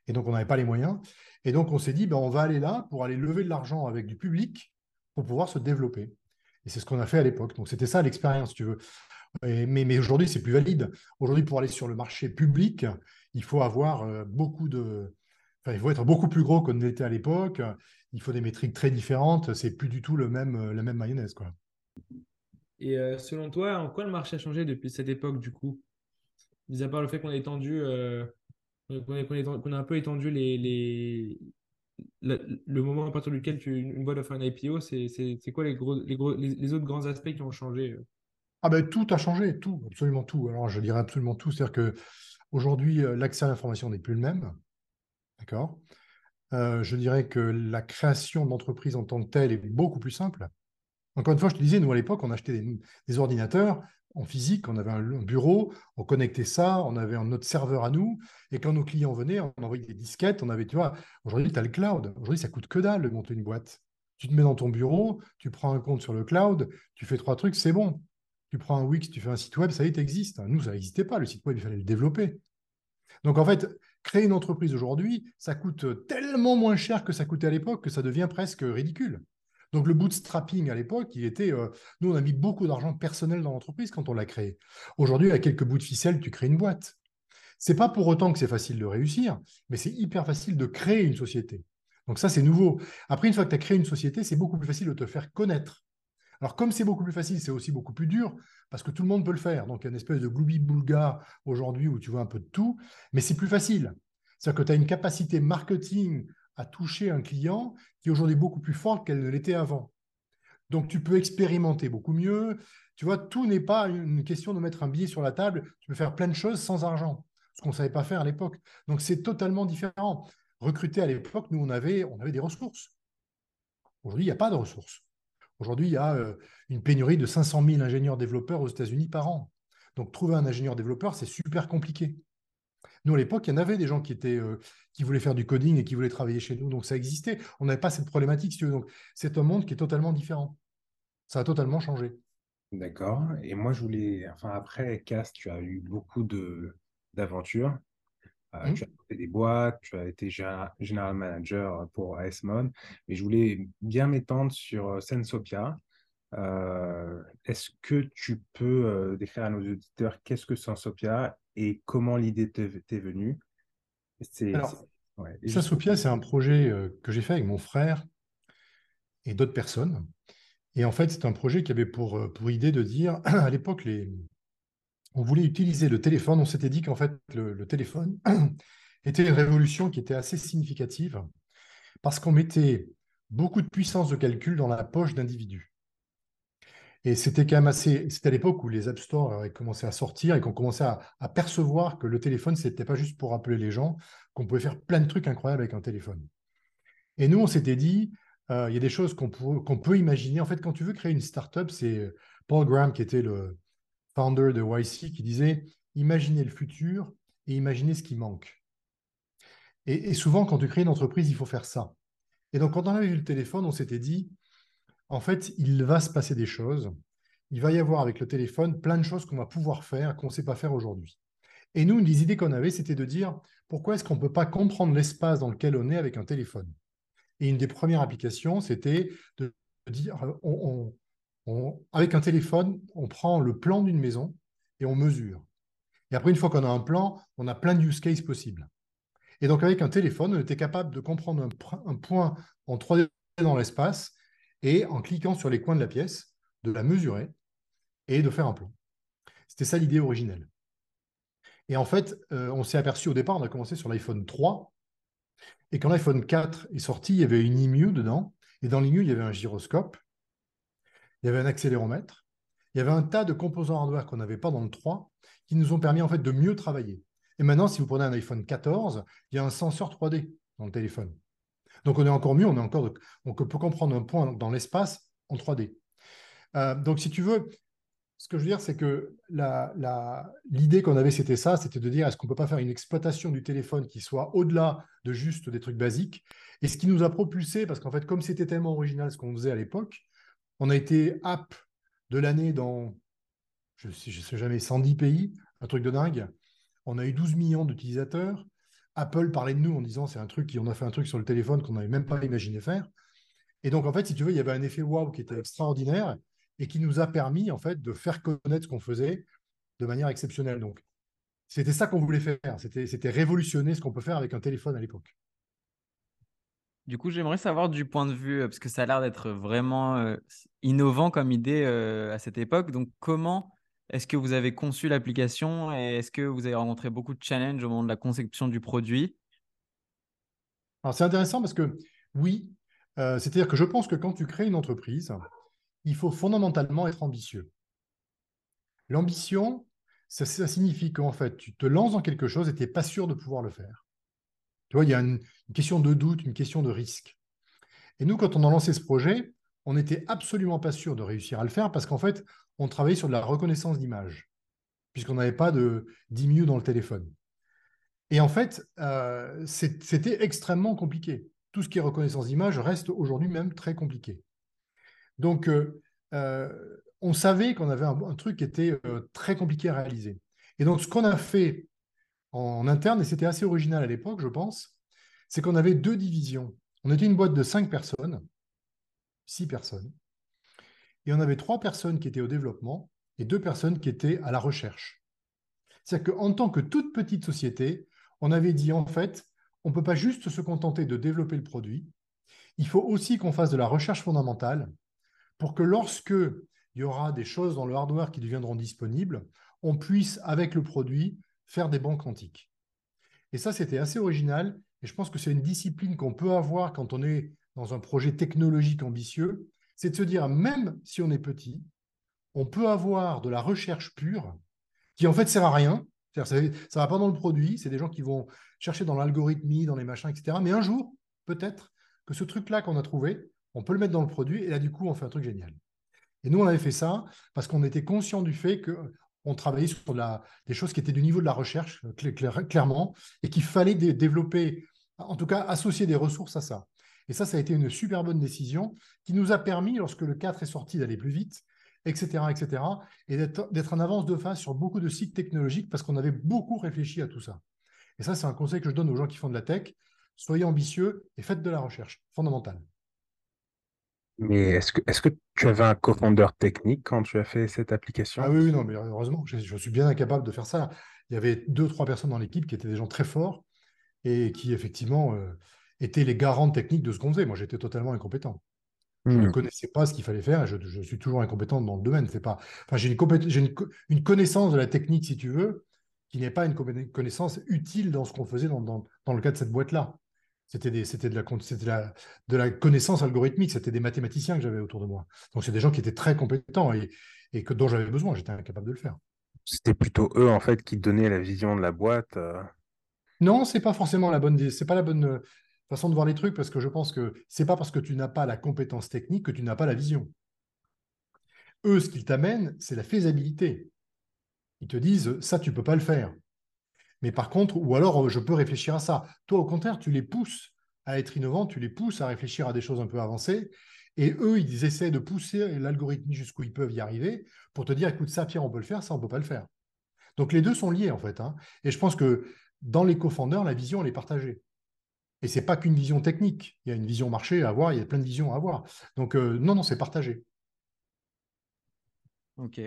Et donc, on n'avait pas les moyens. Et donc, on s'est dit, ben, on va aller là pour aller lever de l'argent avec du public pour pouvoir se développer. Et c'est ce qu'on a fait à l'époque. Donc, c'était ça l'expérience, tu veux. mais, aujourd'hui, c'est plus valide. Aujourd'hui, pour aller sur le marché public, il faut avoir euh, beaucoup de. Enfin, il faut être beaucoup plus gros qu'on l'était à l'époque il faut des métriques très différentes. C'est plus du tout le même, euh, la même mayonnaise. Et euh, selon toi, en quoi le marché a changé depuis cette époque, du coup? Mis à part le fait qu'on a étendu, qu'on a, un peu étendu les, le moment à partir duquel tu, une boîte fait un IPO, c'est quoi les, gros, les, gros, les, autres grands aspects qui ont changé ah ben, Tout a changé, tout, absolument tout. Alors je dirais absolument tout. C'est-à-dire qu'aujourd'hui, l'accès à l'information n'est plus le même. D'accord? Euh, je dirais que la création d'entreprise en tant que telle est beaucoup plus simple. Encore une fois, je te disais, nous à l'époque, on achetait des, ordinateurs en physique, on avait un, bureau, on connectait ça, on avait notre serveur à nous, et quand nos clients venaient, on envoyait des disquettes, on avait, tu vois, aujourd'hui, tu as le cloud. Aujourd'hui, ça coûte que dalle de monter une boîte. Tu te mets dans ton bureau, tu prends un compte sur le cloud, tu fais trois trucs, c'est bon. Tu prends un Wix, tu fais un site web, ça y est, existe. Nous, ça n'existait pas. Le site web, il fallait le développer. Donc en fait, créer une entreprise aujourd'hui, ça coûte tellement moins cher que ça coûtait à l'époque que ça devient presque ridicule. Donc le bootstrapping à l'époque, il était, euh, nous on a mis beaucoup d'argent personnel dans l'entreprise quand on l'a créé. Aujourd'hui, à quelques bouts de ficelle, tu crées une boîte. C'est pas pour autant que c'est facile de réussir, mais c'est hyper facile de créer une société. Donc ça, c'est nouveau. Après, une fois que tu as créé une société, c'est beaucoup plus facile de te faire connaître. Alors, comme c'est beaucoup plus facile, c'est aussi beaucoup plus dur parce que tout le monde peut le faire. Donc, il y a une espèce de gloubi-boulga aujourd'hui où tu vois un peu de tout, mais c'est plus facile. C'est-à-dire que tu as une capacité marketing à toucher un client qui est aujourd'hui beaucoup plus forte qu'elle ne l'était avant. Donc, tu peux expérimenter beaucoup mieux. Tu vois, tout n'est pas une question de mettre un billet sur la table. Tu peux faire plein de choses sans argent, ce qu'on ne savait pas faire à l'époque. Donc, c'est totalement différent. Recruter à l'époque, nous, on avait, on des ressources. Aujourd'hui, il n'y a pas de ressources. Aujourd'hui, il y a euh, une pénurie de 500 000 ingénieurs développeurs aux États-Unis par an. Donc, trouver un ingénieur développeur, c'est super compliqué. Nous, à l'époque, il y en avait des gens qui, étaient, euh, qui voulaient faire du coding et qui voulaient travailler chez nous. Donc, ça existait. On n'avait pas cette problématique. Donc, c'est un monde qui est totalement différent. Ça a totalement changé. D'accord. Et moi, je voulais. Enfin, après CAST, tu as eu beaucoup d'aventures. Euh, mmh. Tu as fait des boîtes, tu as été général manager pour ASMON, mais je voulais bien m'étendre sur euh, Sensopia. Euh, est-ce que tu peux décrire à nos auditeurs qu'est-ce que Sensopia et comment l'idée t'est venue Alors, Sensopia, c'est un projet que j'ai fait avec mon frère et d'autres personnes. Et en fait, c'est un projet qui avait pour, pour idée de dire, <clears throat> à l'époque, les, on voulait utiliser le téléphone. On s'était dit qu'en fait, le, téléphone <clears throat> était une révolution qui était assez significative parce qu'on mettait beaucoup de puissance de calcul dans la poche d'individus. Et c'était quand même assez. C'était à l'époque où les App Store avaient commencé à sortir et qu'on commençait à, percevoir que le téléphone, n'était pas juste pour appeler les gens, qu'on pouvait faire plein de trucs incroyables avec un téléphone. Et nous, on s'était dit, euh, il y a des choses qu'on peut, peut, imaginer. En fait, quand tu veux créer une startup, c'est Paul Graham qui était le, founder de YC, qui disait Imaginez le futur et imaginez ce qui manque. Et, souvent, quand tu crées une entreprise, il faut faire ça. Et donc, quand on avait vu le téléphone, on s'était dit En fait, il va se passer des choses. Il va y avoir avec le téléphone plein de choses qu'on va pouvoir faire qu'on ne sait pas faire aujourd'hui. Et nous, une des idées qu'on avait, c'était de dire pourquoi est-ce qu'on ne peut pas comprendre l'espace dans lequel on est avec un téléphone? Et une des premières applications, c'était de dire avec un téléphone, on prend le plan d'une maison et on mesure. Et après, une fois qu'on a un plan, on a plein de use cases possibles. Et donc, avec un téléphone, on était capable de comprendre un, point en 3D dans l'espace et en cliquant sur les coins de la pièce, de la mesurer et de faire un plan. C'était ça l'idée originelle. Et en fait, euh, on s'est aperçu au départ, on a commencé sur l'iPhone 3. Et quand l'iPhone 4 est sorti, il y avait une EMU dedans Et dans Linux, il y avait un gyroscope, il y avait un accéléromètre, il y avait un tas de composants hardware qu'on n'avait pas dans le 3 qui nous ont permis en fait de mieux travailler. Et maintenant, si vous prenez un iPhone 14, il y a un senseur 3D dans le téléphone. Donc on est encore mieux, on, est encore on peut comprendre un point dans l'espace en 3D. Euh, donc si tu veux, ce que je veux dire, c'est que l'idée qu'on avait, c'était ça, c'était de dire est-ce qu'on ne peut pas faire une exploitation du téléphone qui soit au-delà de juste des trucs basiques? Et ce qui nous a propulsé, parce qu'en fait, comme c'était tellement original ce qu'on faisait à l'époque, on a été app de l'année dans, je ne sais, sais jamais, 110 pays, un truc de dingue. On a eu 12 millions d'utilisateurs. Apple parlait de nous en disant c'est un truc, on a fait un truc sur le téléphone qu'on n'avait même pas imaginé faire. Et donc, en fait, si tu veux, il y avait un effet wow qui était extraordinaire et qui nous a permis, en fait, de faire connaître ce qu'on faisait de manière exceptionnelle. Donc, c'était ça qu'on voulait faire. C'était révolutionner ce qu'on peut faire avec un téléphone à l'époque. Du coup, j'aimerais savoir du point de vue, euh, parce que ça a l'air d'être vraiment euh, innovant comme idée euh, à cette époque. Donc, comment est-ce que vous avez conçu l'application et est-ce que vous avez rencontré beaucoup de challenges au moment de la conception du produit? Alors, c'est intéressant parce que oui, c'est-à-dire que je pense que quand tu crées une entreprise, il faut fondamentalement être ambitieux. L'ambition, ça, signifie qu'en fait, tu te lances dans quelque chose et tu n'es pas sûr de pouvoir le faire. Tu vois, il y a une, question de doute, une question de risque. Et nous, quand on a lancé ce projet, on n'était absolument pas sûr de réussir à le faire parce qu'en fait, on travaillait sur de la reconnaissance d'image, puisqu'on n'avait pas de d'IMU dans le téléphone. Et en fait, euh, c'était extrêmement compliqué. Tout ce qui est reconnaissance d'image reste aujourd'hui même très compliqué. Donc, euh, euh, on savait qu'on avait un, truc qui était très compliqué à réaliser. Et donc, ce qu'on a fait en interne, et c'était assez original à l'époque, je pense, c'est qu'on avait deux divisions. On était une boîte de cinq personnes, six personnes, et on avait trois personnes qui étaient au développement et deux personnes qui étaient à la recherche. C'est-à-dire qu'en tant que toute petite société, on avait dit en fait, on ne peut pas juste se contenter de développer le produit, il faut aussi qu'on fasse de la recherche fondamentale pour que lorsque il y aura des choses dans le hardware qui deviendront disponibles, on puisse, avec le produit, faire des banques quantiques. Et ça, c'était assez original. Et je pense que c'est une discipline qu'on peut avoir quand on est dans un projet technologique ambitieux. C'est de se dire, même si on est petit, on peut avoir de la recherche pure qui en fait sert à rien. Ça ne va pas dans le produit. C'est des gens qui vont chercher dans l'algorithmie, dans les machins, etc. Mais un jour, peut-être que ce truc-là qu'on a trouvé, on peut le mettre dans le produit. Et là, du coup, on fait un truc génial. Et nous, on avait fait ça parce qu'on était conscient du fait que on travaillait sur des choses qui étaient du niveau de la recherche, clairement, et qu'il fallait développer, en tout cas associer des ressources à ça. Et ça, ça a été une super bonne décision qui nous a permis, lorsque le 4 est sorti, d'aller plus vite, etc., etc., et d'être en avance de phase sur beaucoup de sites technologiques parce qu'on avait beaucoup réfléchi à tout ça. Et ça, c'est un conseil que je donne aux gens qui font de la tech. Soyez ambitieux et faites de la recherche, fondamental. Mais est-ce que, est que tu avais un co-founder technique quand tu as fait cette application? Ah oui, non, mais heureusement, je, suis bien incapable de faire ça. Il y avait deux, trois personnes dans l'équipe qui étaient des gens très forts et qui, effectivement, euh, étaient les garants techniques de ce qu'on faisait. Moi, j'étais totalement incompétent. Je ne hmm. connaissais pas ce qu'il fallait faire. Je, je, suis toujours incompétent dans le domaine. C'est pas. Enfin, j'ai une, une, connaissance de la technique, si tu veux, qui n'est pas une connaissance utile dans ce qu'on faisait dans, dans, dans, le cas de cette boîte-là. C'était de, la, la, de la connaissance algorithmique, c'était des mathématiciens que j'avais autour de moi. Donc, c'est des gens qui étaient très compétents et, et que, dont j'avais besoin. J'étais incapable de le faire. C'était plutôt eux, en fait, qui donnaient la vision de la boîte. Euh. Non, c'est pas forcément la bonne, c'est pas la bonne façon de voir les trucs parce que je pense que c'est pas parce que tu n'as pas la compétence technique que tu n'as pas la vision. Eux, ce qu'ils t'amènent, c'est la faisabilité. Ils te disent, ça, tu peux pas le faire. Mais par contre, ou alors euh, je peux réfléchir à ça. Toi, au contraire, tu les pousses à être innovants, tu les pousses à réfléchir à des choses un peu avancées. Et eux, ils essaient de pousser l'algorithme jusqu'où ils peuvent y arriver pour te dire, écoute, ça, Pierre, on peut le faire, ça, on peut pas le faire. Donc les deux sont liés, en fait. Hein. Et je pense que dans les co-founders, la vision, elle est partagée. Et ce n'est pas qu'une vision technique. Il y a une vision marché à avoir, il y a plein de visions à avoir. Donc euh, non, non, c'est partagé. Ok.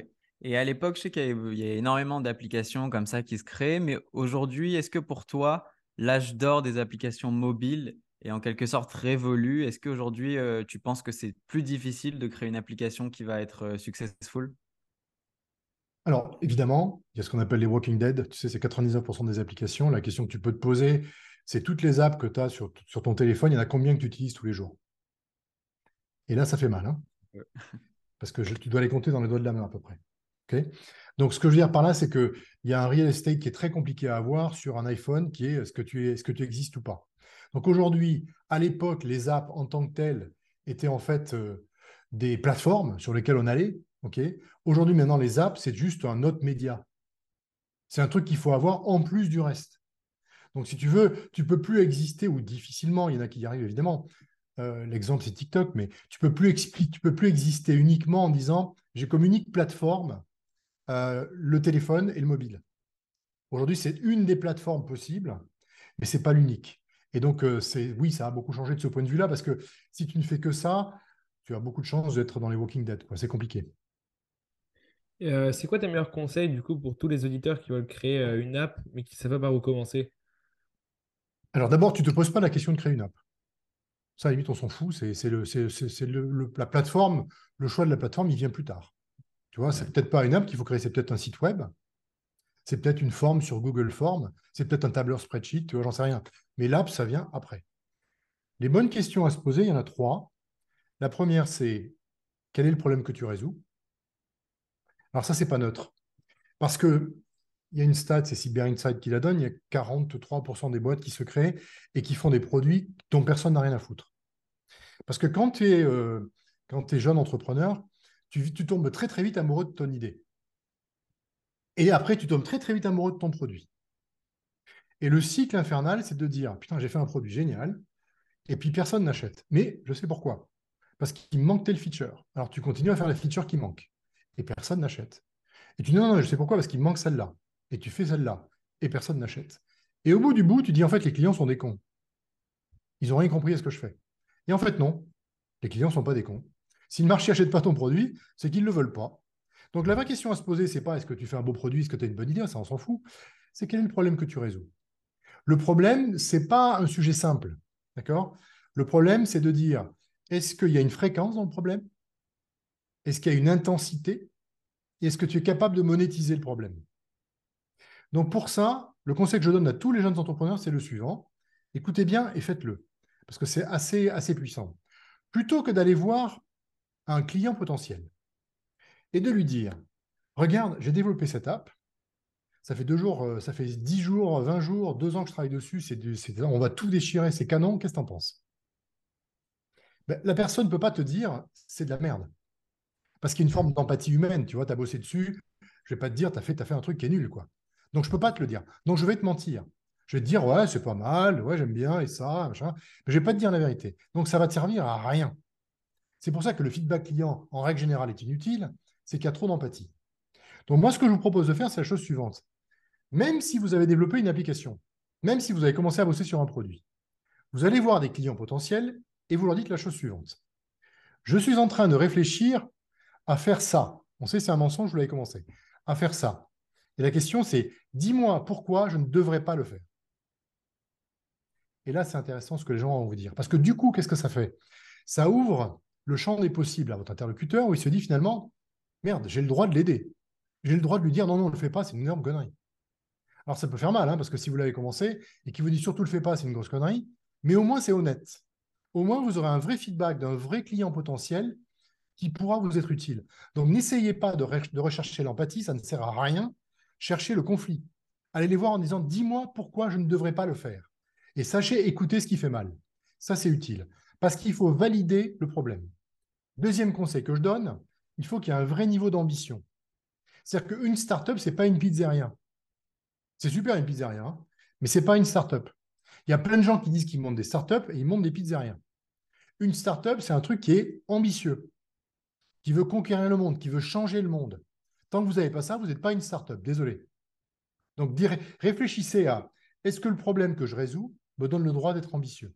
Et à l'époque, je sais qu'il y, a énormément d'applications comme ça qui se créent, mais aujourd'hui, est-ce que pour toi, l'âge d'or des applications mobiles est en quelque sorte révolu? Est-ce qu'aujourd'hui, euh, tu penses que c'est plus difficile de créer une application qui va être euh, successful? Alors, évidemment, il y a ce qu'on appelle les Walking Dead. Tu sais, c'est 99% des applications. La question que tu peux te poser, c'est toutes les apps que tu as sur, sur, ton téléphone, il y en a combien que tu utilises tous les jours? Et là, ça fait mal. Hein Parce que tu dois les compter dans les doigts de la main à peu près. Donc, ce que je veux dire par là, c'est qu'il y a un real estate qui est très compliqué à avoir sur un iPhone, qui est est-ce que tu, es, que tu existes ou pas? Donc aujourd'hui, à l'époque, les apps en tant que telles étaient en fait euh, des plateformes sur lesquelles on allait. aujourd'hui, maintenant, les apps, c'est juste un autre média. C'est un truc qu'il faut avoir en plus du reste. Donc, si tu veux, tu peux plus exister, ou difficilement, il y en a qui y arrivent évidemment. Euh, l'exemple, c'est TikTok, mais tu peux plus tu peux plus exister uniquement en disant j'ai comme unique plateforme euh, le téléphone et le mobile. Aujourd'hui, c'est une des plateformes possibles, mais ce n'est pas l'unique. Et donc, euh, c'est oui, ça a beaucoup changé de ce point de vue-là, parce que si tu ne fais que ça, tu as beaucoup de chances d'être dans les Walking Dead. C'est compliqué. C'est quoi tes meilleurs conseils, du coup, pour tous les auditeurs qui veulent créer une app, mais qui ne savent pas par où commencer? Alors, d'abord, tu ne te poses pas la question de créer une app. Ça, à la limite, on s'en fout. C'est la plateforme, le choix de la plateforme, il vient plus tard. Tu vois, c'est peut-être pas une app qu'il faut créer, c'est peut-être un site web, c'est peut-être une forme sur Google Form, c'est peut-être un tableur spreadsheet, tu vois, j'en sais rien. Mais l'app, ça vient après. Les bonnes questions à se poser, il y en a trois. La première, c'est quel est le problème que tu résous? Alors ça, c'est pas neutre. Parce que il y a une stat, c'est Cyber Insight qui la donne, il y a 43% des boîtes qui se créent et qui font des produits dont personne n'a rien à foutre. Parce que quand tu es, euh, jeune entrepreneur, tu, tombes très très vite amoureux de ton idée. Et après, tu tombes très très vite amoureux de ton produit. Et le cycle infernal, c'est de dire, putain, j'ai fait un produit génial, et puis personne n'achète. Mais je sais pourquoi. Parce qu'il manque tel feature. Alors tu continues à faire les features qui manquent, et personne n'achète. Et tu dis, non, non, je sais pourquoi, parce qu'il manque celle-là. Et tu fais celle-là, et personne n'achète. Et au bout du bout, tu dis, en fait, les clients sont des cons. Ils n'ont rien compris à ce que je fais. Et en fait, non. Les clients ne sont pas des cons. Si le marché n'achète pas ton produit, c'est qu'ils ne le veulent pas. Donc la vraie question à se poser, c'est pas est-ce que tu fais un beau produit, est-ce que tu as une bonne idée, ça on s'en fout. C'est quel est le problème que tu résous? Le problème, ce n'est pas un sujet simple. D'accord? Le problème, c'est de dire est-ce qu'il y a une fréquence dans le problème? Est-ce qu'il y a une intensité? Est-ce que tu es capable de monétiser le problème? Donc pour ça, le conseil que je donne à tous les jeunes entrepreneurs, c'est le suivant. Écoutez bien et faites-le. Parce que c'est assez, assez puissant. Plutôt que d'aller voir un client potentiel et de lui dire Regarde, j'ai développé cette app. Ça fait deux jours, euh, ça fait dix jours, vingt jours, deux ans que je travaille dessus. C'est, on va tout déchirer, c'est canon. Qu'est-ce que tu en penses? Ben, La personne ne peut pas te dire c'est de la merde. Parce qu'il y a une forme d'empathie humaine. Tu vois, tu as bossé dessus. Je ne vais pas te dire tu as fait, fait un truc qui est nul. quoi. Donc, je ne peux pas te le dire. Donc, je vais te mentir. Je vais te dire ouais, c'est pas mal, ouais, j'aime bien et ça, machin. Mais je ne vais pas te dire la vérité. Donc, ça va te servir à rien. C'est pour ça que le feedback client, en règle générale, est inutile, c'est qu'il y a trop d'empathie. Donc moi, ce que je vous propose de faire, c'est la chose suivante. Même si vous avez développé une application, même si vous avez commencé à bosser sur un produit, vous allez voir des clients potentiels et vous leur dites la chose suivante. Je suis en train de réfléchir à faire ça. On sait, c'est un mensonge, vous l'avez commencé. À faire ça. Et la question, c'est dis-moi pourquoi je ne devrais pas le faire. Et là, c'est intéressant ce que les gens vont vous dire. Parce que du coup, qu'est-ce que ça fait? Ça ouvre le champ des possibles à votre interlocuteur où il se dit finalement, merde, j'ai le droit de l'aider. J'ai le droit de lui dire non, non, ne le fais pas, c'est une énorme connerie. Alors ça peut faire mal, hein, parce que si vous l'avez commencé et qu'il vous dit surtout le fais pas, c'est une grosse connerie, mais au moins c'est honnête. Au moins vous aurez un vrai feedback d'un vrai client potentiel qui pourra vous être utile. Donc n'essayez pas de, de rechercher l'empathie, ça ne sert à rien. Cherchez le conflit. Allez les voir en disant dis-moi pourquoi je ne devrais pas le faire. Et sachez écouter ce qui fait mal. Ça, c'est utile parce qu'il faut valider le problème. Deuxième conseil que je donne, il faut qu'il y ait un vrai niveau d'ambition. C'est-à-dire qu'une startup, ce n'est pas une pizzeria. C'est super une pizzeria, hein, mais ce n'est pas une startup. Il y a plein de gens qui disent qu'ils montent des startups et ils montent des pizzerias. Une startup, c'est un truc qui est ambitieux, qui veut conquérir le monde, qui veut changer le monde. Tant que vous n'avez pas ça, vous n'êtes pas une startup, désolé. Donc réfléchissez à est-ce que le problème que je résous me donne le droit d'être ambitieux?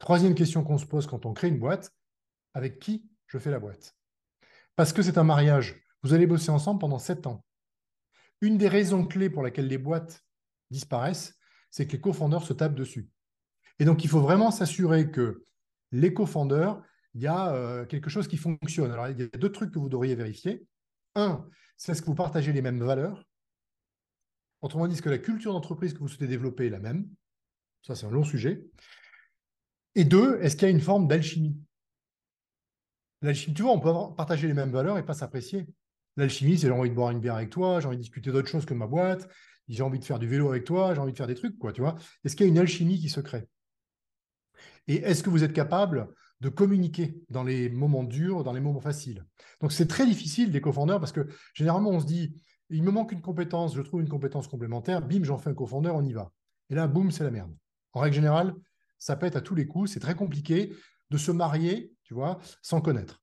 Troisième question qu'on se pose quand on crée une boîte, avec qui je fais la boîte? Parce que c'est un mariage. Vous allez bosser ensemble pendant sept ans. Une des raisons clés pour laquelle les boîtes disparaissent, c'est que les cofondeurs se tapent dessus. Et donc, il faut vraiment s'assurer que les cofondeurs, il y a euh, quelque chose qui fonctionne. Alors, il y a deux trucs que vous devriez vérifier. Un, c'est est-ce que vous partagez les mêmes valeurs Autrement dit, est-ce que la culture d'entreprise que vous souhaitez développer est la même Ça, c'est un long sujet. Et deux, est-ce qu'il y a une forme d'alchimie? Tu vois, on peut partager les mêmes valeurs et pas s'apprécier. L'alchimie, c'est j'ai envie de boire une bière avec toi, j'ai envie de discuter d'autres choses que ma boîte, j'ai envie de faire du vélo avec toi, j'ai envie de faire des trucs, quoi, tu vois. Est-ce qu'il y a une alchimie qui se crée? Et est-ce que vous êtes capable de communiquer dans les moments durs, dans les moments faciles Donc c'est très difficile des cofondeurs parce que généralement on se dit, il me manque une compétence, je trouve une compétence complémentaire, bim, j'en fais un cofondeur, on y va. Et là, boum, c'est la merde. En règle générale, ça pète à tous les coups, c'est très compliqué de se marier, tu vois, sans connaître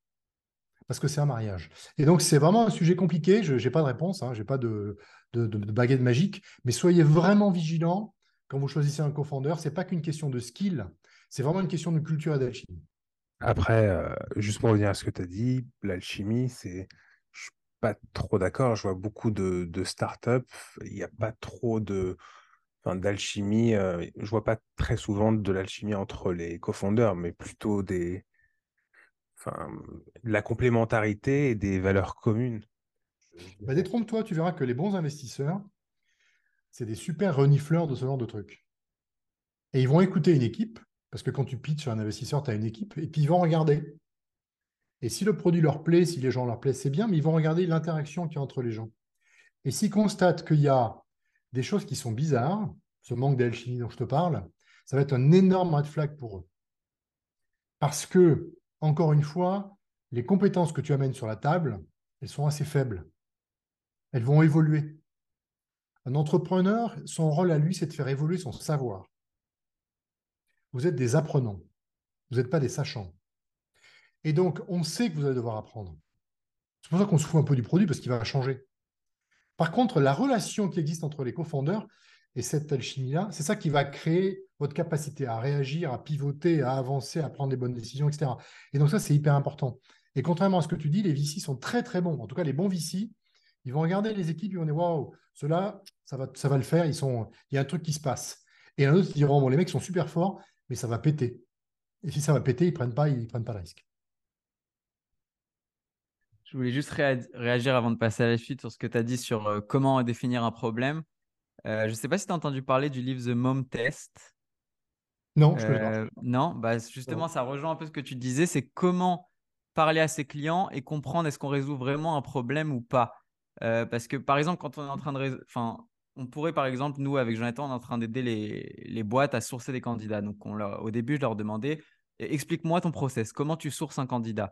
parce que c'est un mariage. Et donc, c'est vraiment un sujet compliqué. Je n'ai pas de réponse, hein, je n'ai pas de, de, baguette magique, mais soyez vraiment vigilants quand vous choisissez un cofondeur. Ce n'est pas qu'une question de skill, c'est vraiment une question de culture et. Après, euh, juste pour revenir à ce que tu as dit, l'alchimie, c'est. Je suis pas trop d'accord. Je vois beaucoup de, de startups. Il n'y a pas trop de. Enfin, d'alchimie. Euh, je vois pas très souvent de l'alchimie entre les cofondeurs, mais plutôt des, enfin, la complémentarité et des valeurs communes. Bah, détrompe-toi, tu verras que les bons investisseurs, c'est des super renifleurs de ce genre de trucs. Et ils vont écouter une équipe, parce que quand tu pitches sur un investisseur, tu as une équipe, et puis ils vont regarder. Et si le produit leur plaît, si les gens leur plaisent, c'est bien, mais ils vont regarder l'interaction qu'il y a entre les gens. Et s'ils constatent qu'il y a des choses qui sont bizarres, ce manque d'alchimie dont je te parle, ça va être un énorme red flag pour eux. Parce que encore une fois, les compétences que tu amènes sur la table, elles sont assez faibles. Elles vont évoluer. Un entrepreneur, son rôle à lui, c'est de faire évoluer son savoir. Vous êtes des apprenants. Vous n'êtes pas des sachants. Et donc, on sait que vous allez devoir apprendre. C'est pour ça qu'on se fout un peu du produit, parce qu'il va changer. Par contre, la relation qui existe entre les cofondeurs, et cette alchimie-là, c'est ça qui va créer votre capacité à réagir, à pivoter, à avancer, à prendre des bonnes décisions, etc. Et donc ça, c'est hyper important. Et contrairement à ce que tu dis, les VC sont très très bons. En tout cas, les bons VC, ils vont regarder les équipes, ils vont dire waouh, ceux-là, ça va, ça va le faire. Il y a un truc qui se passe. Et un autre, ils diront bon, les mecs sont super forts, mais ça va péter. Et si ça va péter, ils prennent pas, ils prennent pas le risque. Je voulais juste réagir avant de passer à la suite sur ce que tu as dit sur euh, comment définir un problème. Euh, je ne sais pas si tu as entendu parler du livre The Mom Test. Non, je euh, Non, bah justement, ça rejoint un peu ce que tu disais, c'est comment parler à ses clients et comprendre est-ce qu'on résout vraiment un problème ou pas. Euh, parce que par exemple, quand on est en train de... Enfin, on pourrait par exemple, nous, avec Jonathan, on est en train d'aider les, les, boîtes à sourcer des candidats. Donc au début, je leur demandais, explique-moi ton process, comment tu sources un candidat?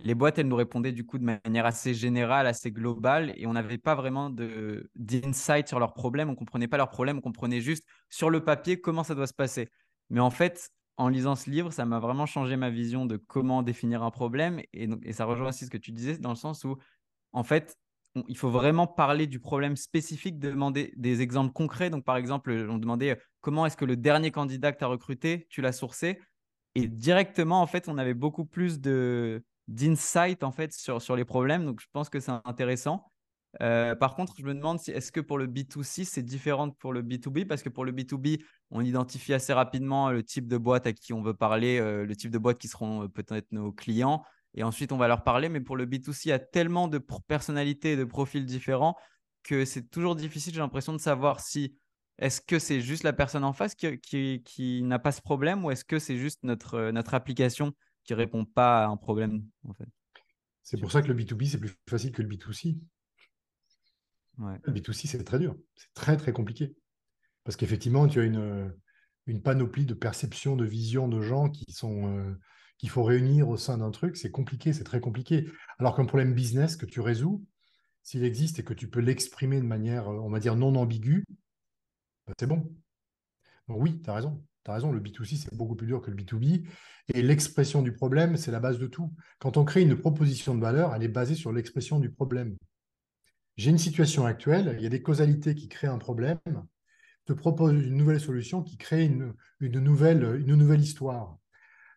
Les boîtes, elles nous répondaient du coup de manière assez générale, assez globale, et on n'avait pas vraiment d'insight sur leurs problèmes. On comprenait pas leurs problèmes, on comprenait juste sur le papier comment ça doit se passer. Mais en fait, en lisant ce livre, ça m'a vraiment changé ma vision de comment définir un problème, et, et ça rejoint aussi ce que tu disais dans le sens où, en fait, il faut vraiment parler du problème spécifique, demander des exemples concrets. Donc, par exemple, on demandait euh, comment est-ce que le dernier candidat que tu as recruté, tu l'as sourcé, et directement, en fait, on avait beaucoup plus de d'insight en fait sur, sur les problèmes. Donc je pense que c'est intéressant. Euh, par contre, je me demande si est-ce que pour le B2C, c'est différent pour le B2B parce que pour le B2B, on identifie assez rapidement le type de boîte à qui on veut parler, euh, le type de boîte qui seront euh, peut-être nos clients, et ensuite on va leur parler. Mais pour le B2C, il y a tellement de personnalités et de profils différents que c'est toujours difficile, j'ai l'impression de savoir si est-ce que c'est juste la personne en face qui, qui, qui n'a pas ce problème ou est-ce que c'est juste notre, notre application qui répond pas à un problème, en fait. C'est pour ça que le B2B, c'est plus facile que le B2C. Le B2C, c'est très dur. C'est très, très compliqué. Parce qu'effectivement, tu as une, une panoplie de perceptions, de visions de gens qui sont euh, qu'il faut réunir au sein d'un truc. C'est compliqué, c'est très compliqué. Alors qu'un problème business que tu résous, s'il existe et que tu peux l'exprimer de manière, on va dire, non ambiguë, bah, c'est bon. Donc oui, tu as raison. Tu as raison, le B2C, c'est beaucoup plus dur que le B2B. Et l'expression du problème, c'est la base de tout. Quand on crée une proposition de valeur, elle est basée sur l'expression du problème. J'ai une situation actuelle, il y a des causalités qui créent un problème, te propose une nouvelle solution qui crée une nouvelle histoire.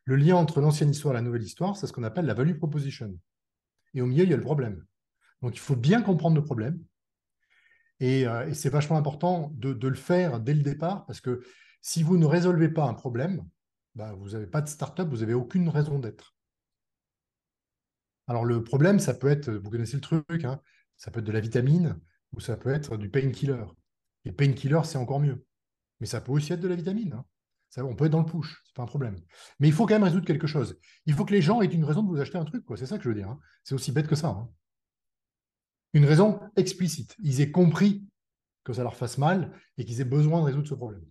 Le lien entre l'ancienne histoire et la nouvelle histoire, c'est ce qu'on appelle la value proposition. Et au milieu, il y a le problème. Donc, il faut bien comprendre le problème. Et, euh, c'est vachement important de, le faire dès le départ parce que si vous ne résolvez pas un problème, bah, vous n'avez pas de start-up, vous n'avez aucune raison d'être. Alors le problème, ça peut être, vous connaissez le truc, hein, ça peut être de la vitamine ou ça peut être du painkiller. Et painkiller, c'est encore mieux. Mais ça peut aussi être de la vitamine. Hein. On peut être dans le push, c'est pas un problème. Mais il faut quand même résoudre quelque chose. Il faut que les gens aient une raison de vous acheter un truc. C'est ça que je veux dire. Hein. C'est aussi bête que ça. Hein. Une raison explicite. Ils aient compris que ça leur fasse mal et qu'ils aient besoin de résoudre ce problème.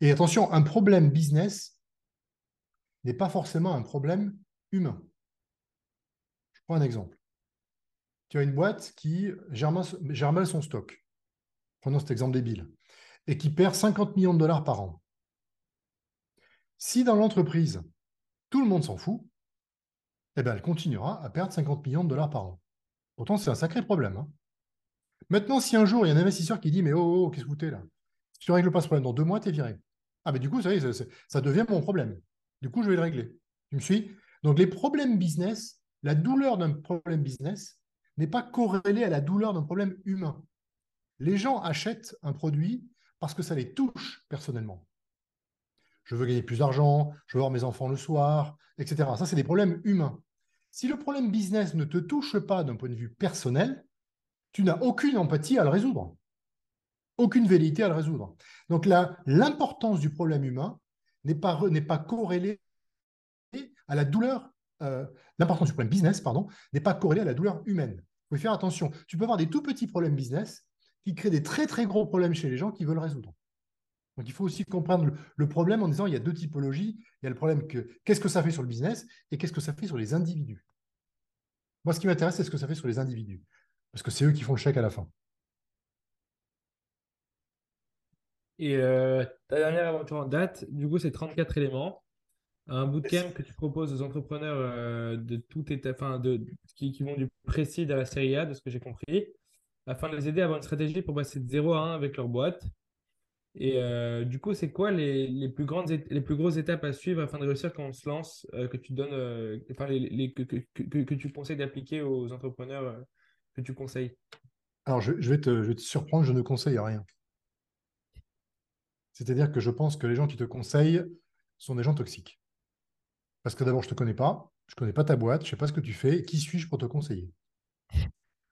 Et attention, un problème business n'est pas forcément un problème humain. Je prends un exemple. Tu as une boîte qui gère mal son stock. Prenons cet exemple débile et qui perd 50 millions de dollars par an. Si dans l'entreprise, tout le monde s'en fout, eh ben, elle continuera à perdre 50 millions de dollars par an. Pourtant, c'est un sacré problème. Hein. Maintenant, si un jour, il y a un investisseur qui dit Mais oh, oh, oh qu'est-ce que vous faites là? Si tu ne règles pas ce problème, dans deux mois, tu es viré. Ah, mais du coup, ça, ça devient mon problème. Du coup, je vais le régler. Tu me suis? Donc, les problèmes business, la douleur d'un problème business n'est pas corrélée à la douleur d'un problème humain. Les gens achètent un produit parce que ça les touche personnellement. Je veux gagner plus d'argent, je veux voir mes enfants le soir, etc. Ça, c'est des problèmes humains. Si le problème business ne te touche pas d'un point de vue personnel, tu n'as aucune empathie à le résoudre, aucune vérité à le résoudre. Donc l'importance du problème humain n'est pas, pas corrélée à la douleur, euh, l'importance du problème business, pardon, n'est pas corrélée à la douleur humaine. Il faut faire attention. Tu peux avoir des tout petits problèmes business qui crée des très très gros problèmes chez les gens qui veulent résoudre. Donc il faut aussi comprendre le, problème en disant il y a deux typologies. Il y a le problème que qu'est-ce que ça fait sur le business et qu'est-ce que ça fait sur les individus? Moi, ce qui m'intéresse, c'est ce que ça fait sur les individus. Parce que c'est eux qui font le chèque à la fin. Et euh, ta dernière aventure en date, du coup, c'est 34 éléments. Un bootcamp que tu proposes aux entrepreneurs euh, de tout état, enfin, de, qui, qui, vont du précis à la série A, de ce que j'ai compris afin de les aider à avoir une stratégie pour passer de 0 à 1 avec leur boîte. Et euh, du coup, c'est quoi les, les, plus grandes, les plus grosses étapes à suivre afin de réussir quand on se lance, euh, que tu donnes, euh, enfin, que, tu conseilles d'appliquer aux entrepreneurs que tu conseilles? Alors, je, je, vais te, je, vais te, surprendre, je ne conseille rien. C'est-à-dire que je pense que les gens qui te conseillent sont des gens toxiques. Parce que d'abord, je ne te connais pas, je ne connais pas ta boîte, je ne sais pas ce que tu fais, qui suis-je pour te conseiller?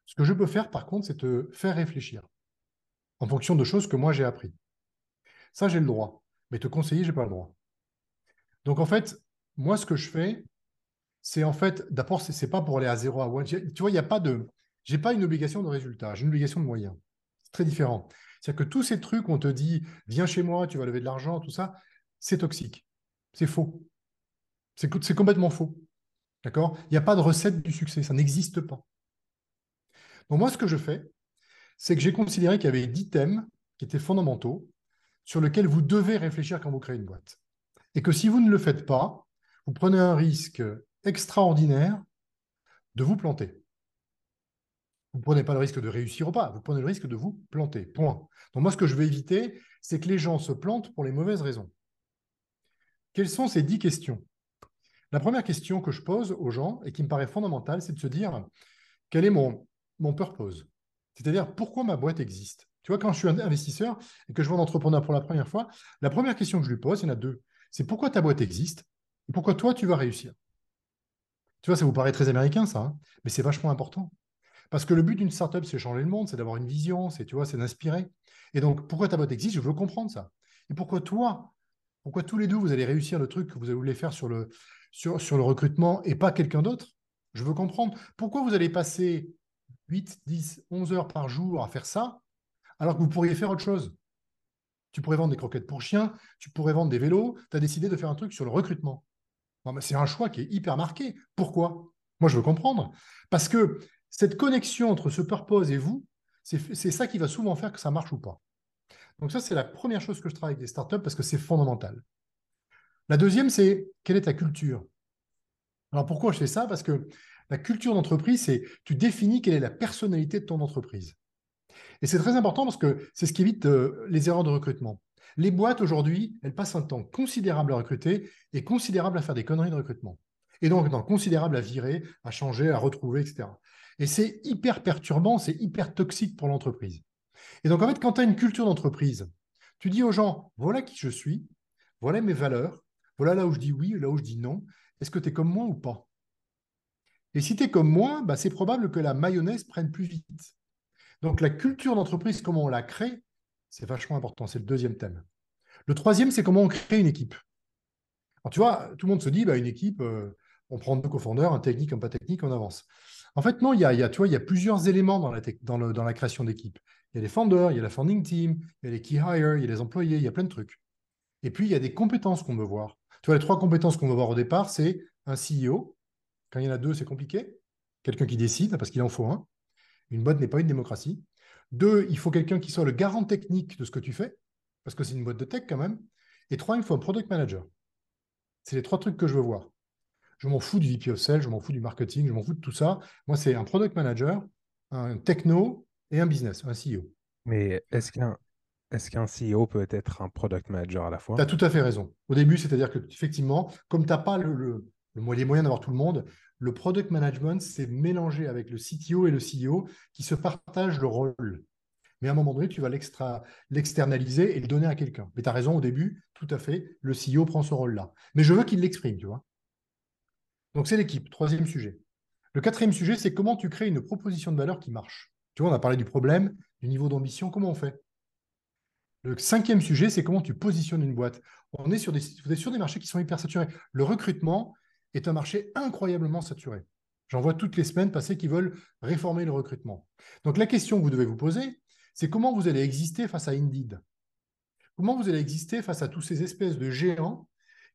Ce que je peux faire, par contre, c'est te faire réfléchir en fonction de choses que moi j'ai appris. Ça, j'ai le droit. Mais te conseiller, je n'ai pas le droit. Donc, en fait, moi, ce que je fais, c'est en fait, d'abord, ce n'est pas pour aller à 0 à 1. Tu vois, il n'y a pas de. Je n'ai pas une obligation de résultat, j'ai une obligation de moyens. C'est très différent. C'est-à-dire que tous ces trucs, on te dit, viens chez moi, tu vas lever de l'argent, tout ça, c'est toxique. C'est faux. C'est complètement faux. D'accord? Il n'y a pas de recette du succès, ça n'existe pas. Donc moi, ce que je fais, c'est que j'ai considéré qu'il y avait dix thèmes qui étaient fondamentaux sur lesquels vous devez réfléchir quand vous créez une boîte. Et que si vous ne le faites pas, vous prenez un risque extraordinaire de vous planter. Vous ne prenez pas le risque de réussir ou pas, vous prenez le risque de vous planter. Point. Donc moi, ce que je veux éviter, c'est que les gens se plantent pour les mauvaises raisons. Quelles sont ces dix questions? La première question que je pose aux gens et qui me paraît fondamentale, c'est de se dire quel est mon, mon purpose. C'est-à-dire pourquoi ma boîte existe? Tu vois, quand je suis un investisseur et que je vois un entrepreneur pour la première fois, la première question que je lui pose, il y en a deux. C'est pourquoi ta boîte existe et pourquoi toi, tu vas réussir? Tu vois, ça vous paraît très américain, ça, hein, mais c'est vachement important. Parce que le but d'une startup, c'est changer le monde, c'est d'avoir une vision, c'est tu c'est d'inspirer. Et donc, pourquoi ta boîte existe? Je veux comprendre ça. Et pourquoi toi Pourquoi tous les deux, vous allez réussir le truc que vous voulez faire sur le recrutement et pas quelqu'un d'autre? Je veux comprendre. Pourquoi vous allez passer 8, 10, 11 heures par jour à faire ça, alors que vous pourriez faire autre chose. Tu pourrais vendre des croquettes pour chiens, tu pourrais vendre des vélos, tu as décidé de faire un truc sur le recrutement. c'est un choix qui est hyper marqué. Pourquoi? Moi, je veux comprendre. Parce que cette connexion entre ce purpose et vous, c'est ça qui va souvent faire que ça marche ou pas. Donc ça, c'est la première chose que je travaille avec des startups parce que c'est fondamental. La deuxième, c'est quelle est ta culture? Alors pourquoi je fais ça? Parce que la culture d'entreprise, c'est tu définis quelle est la personnalité de ton entreprise. Et c'est très important parce que c'est ce qui évite euh, les erreurs de recrutement. Les boîtes aujourd'hui, elles passent un temps considérable à recruter et considérable à faire des conneries de recrutement. Et donc un temps considérable à virer, à changer, à retrouver, etc. Et c'est hyper perturbant, c'est hyper toxique pour l'entreprise. Et donc en fait, quand tu as une culture d'entreprise, tu dis aux gens, voilà qui je suis, voilà mes valeurs, voilà là où je dis oui, là où je dis non, est-ce que tu es comme moi ou pas? Et si tu es comme moi, bah, c'est probable que la mayonnaise prenne plus vite. Donc la culture d'entreprise, comment on la crée, c'est vachement important. C'est le deuxième thème. Le troisième, c'est comment on crée une équipe. Alors, tu vois, tout le monde se dit, bah, une équipe, euh, on prend deux cofondeurs, un technique, un pas technique, on avance. En fait, non, il y a, il y a plusieurs éléments dans la, création d'équipe. Il y a les founders, il y a la founding team, il y a les key hires, il y a les employés, il y a plein de trucs. Et puis, il y a des compétences qu'on veut voir. Tu vois, les trois compétences qu'on veut voir au départ, c'est un CEO. Quand il y en a deux, c'est compliqué. Quelqu'un qui décide, parce qu'il en faut un. Une boîte n'est pas une démocratie. Deux, il faut quelqu'un qui soit le garant technique de ce que tu fais, parce que c'est une boîte de tech quand même. Et trois, il faut un product manager. C'est les trois trucs que je veux voir. Je m'en fous du VP of Sales, je m'en fous du marketing, je m'en fous de tout ça. Moi, c'est un product manager, un techno et un business, un CEO. Mais est-ce qu'un qu'un CEO peut être un product manager à la fois? Tu as tout à fait raison. Au début, c'est-à-dire que effectivement, comme tu n'as pas le, le, les moyens d'avoir tout le monde, le product management, c'est mélanger avec le CTO et le CEO qui se partagent le rôle. Mais à un moment donné, tu vas l'externaliser et le donner à quelqu'un. Mais tu as raison, au début, tout à fait, le CEO prend ce rôle-là. Mais je veux qu'il l'exprime, tu vois. Donc c'est l'équipe, troisième sujet. Le quatrième sujet, c'est comment tu crées une proposition de valeur qui marche. Tu vois, on a parlé du problème, du niveau d'ambition, comment on fait? Le cinquième sujet, c'est comment tu positionnes une boîte. On est sur des, sur des marchés qui sont hyper saturés. Le recrutement est un marché incroyablement saturé. J'en vois toutes les semaines passer qui veulent réformer le recrutement. Donc la question que vous devez vous poser, c'est comment vous allez exister face à Indeed? Comment vous allez exister face à tous ces espèces de géants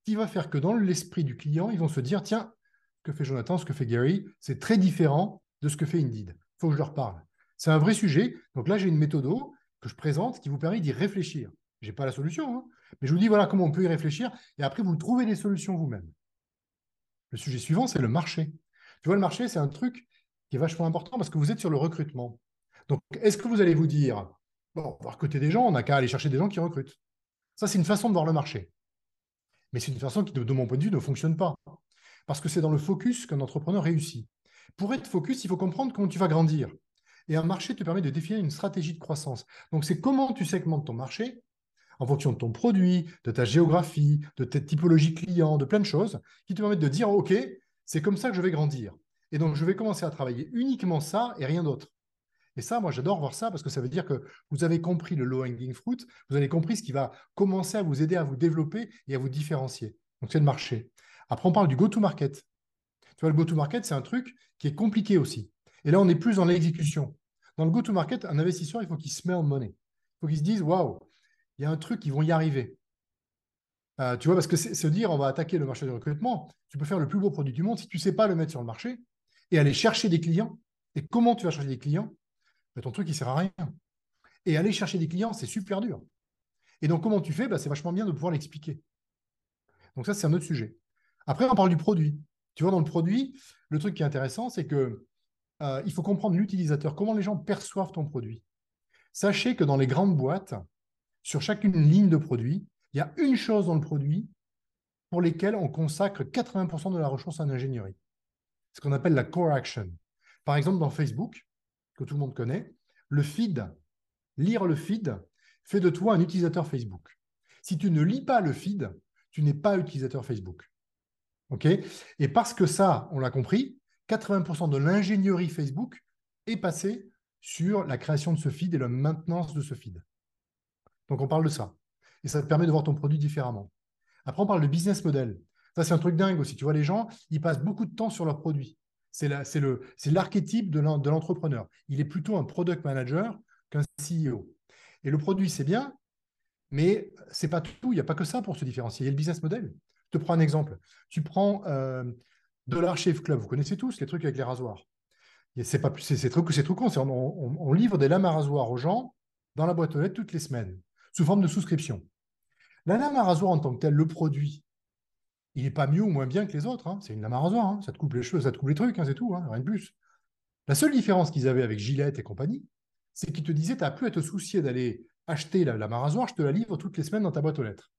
qui va faire que dans l'esprit du client, ils vont se dire, tiens, que fait Jonathan, ce que fait Gary, c'est très différent de ce que fait Indeed. Il faut que je leur parle. C'est un vrai sujet. Donc là, j'ai une méthode que je présente qui vous permet d'y réfléchir. Je n'ai pas la solution, hein, mais je vous dis voilà comment on peut y réfléchir et après vous trouvez les solutions vous-même. Le sujet suivant, c'est le marché. Tu vois, le marché, c'est un truc qui est vachement important parce que vous êtes sur le recrutement. Donc, est-ce que vous allez vous dire, bon, on va recruter des gens, on n'a qu'à aller chercher des gens qui recrutent Ça, c'est une façon de voir le marché. Mais c'est une façon qui, de mon point de vue, ne fonctionne pas. Parce que c'est dans le focus qu'un entrepreneur réussit. Pour être focus, il faut comprendre comment tu vas grandir. Et un marché te permet de définir une stratégie de croissance. Donc, c'est comment tu segmentes ton marché en fonction de ton produit, de ta géographie, de ta typologie client, de plein de choses qui te permettent de dire, OK, c'est comme ça que je vais grandir. Et donc, je vais commencer à travailler uniquement ça et rien d'autre. Et ça, moi, j'adore voir ça parce que ça veut dire que vous avez compris le low-hanging fruit, vous avez compris ce qui va commencer à vous aider à vous développer et à vous différencier. Donc, c'est le marché. Après, on parle du go-to-market. Tu vois, le go-to-market, c'est un truc qui est compliqué aussi. Et là, on est plus dans l'exécution. Dans le go-to-market, un investisseur, il faut qu'il smell money. Il faut qu'il se dise, waouh, il y a un truc, ils vont y arriver. Euh, tu vois, parce que se dire, on va attaquer le marché du recrutement, tu peux faire le plus beau produit du monde si tu ne sais pas le mettre sur le marché et aller chercher des clients. Et comment tu vas chercher des clients ben, Ton truc, il ne sert à rien. Et aller chercher des clients, c'est super dur. Et donc, comment tu fais? Ben, C'est vachement bien de pouvoir l'expliquer. Donc, ça, c'est un autre sujet. Après, on parle du produit. Tu vois, dans le produit, le truc qui est intéressant, c'est que euh, il faut comprendre l'utilisateur, comment les gens perçoivent ton produit. Sachez que dans les grandes boîtes, sur chacune ligne de produit, il y a une chose dans le produit pour lesquelles on consacre 80% de la ressource en ingénierie. Ce qu'on appelle la core action. Par exemple, dans Facebook, que tout le monde connaît, le feed, lire le feed, fait de toi un utilisateur Facebook. Si tu ne lis pas le feed, tu n'es pas utilisateur Facebook. OK? Et parce que ça, on l'a compris, 80% de l'ingénierie Facebook est passée sur la création de ce feed et la maintenance de ce feed. Donc on parle de ça. Et ça te permet de voir ton produit différemment. Après, on parle de business model. Ça, c'est un truc dingue aussi. Tu vois, les gens, ils passent beaucoup de temps sur leur produit. C'est l'archétype de l'entrepreneur. Il est plutôt un product manager qu'un CEO. Et le produit, c'est bien, mais c'est pas tout. Il n'y a pas que ça pour se différencier. Il y a le business model. Je te prends un exemple. Tu prends euh, Dollar Shave Club. Vous connaissez tous les trucs avec les rasoirs. C'est trop, trop con. On, on, on, livre des lames à rasoir aux gens dans la boîte aux lettres toutes les semaines sous forme de souscription. La lame à rasoir en tant que telle, le produit, il n'est pas mieux ou moins bien que les autres. Hein. C'est une lame à rasoir. Hein. Ça te coupe les cheveux, ça te coupe les trucs, hein, c'est tout, rien de plus. La seule différence qu'ils avaient avec Gillette et compagnie, c'est qu'ils te disaient, tu n'as plus à te soucier d'aller acheter la lame à rasoir, je te la livre toutes les semaines dans ta boîte aux lettres.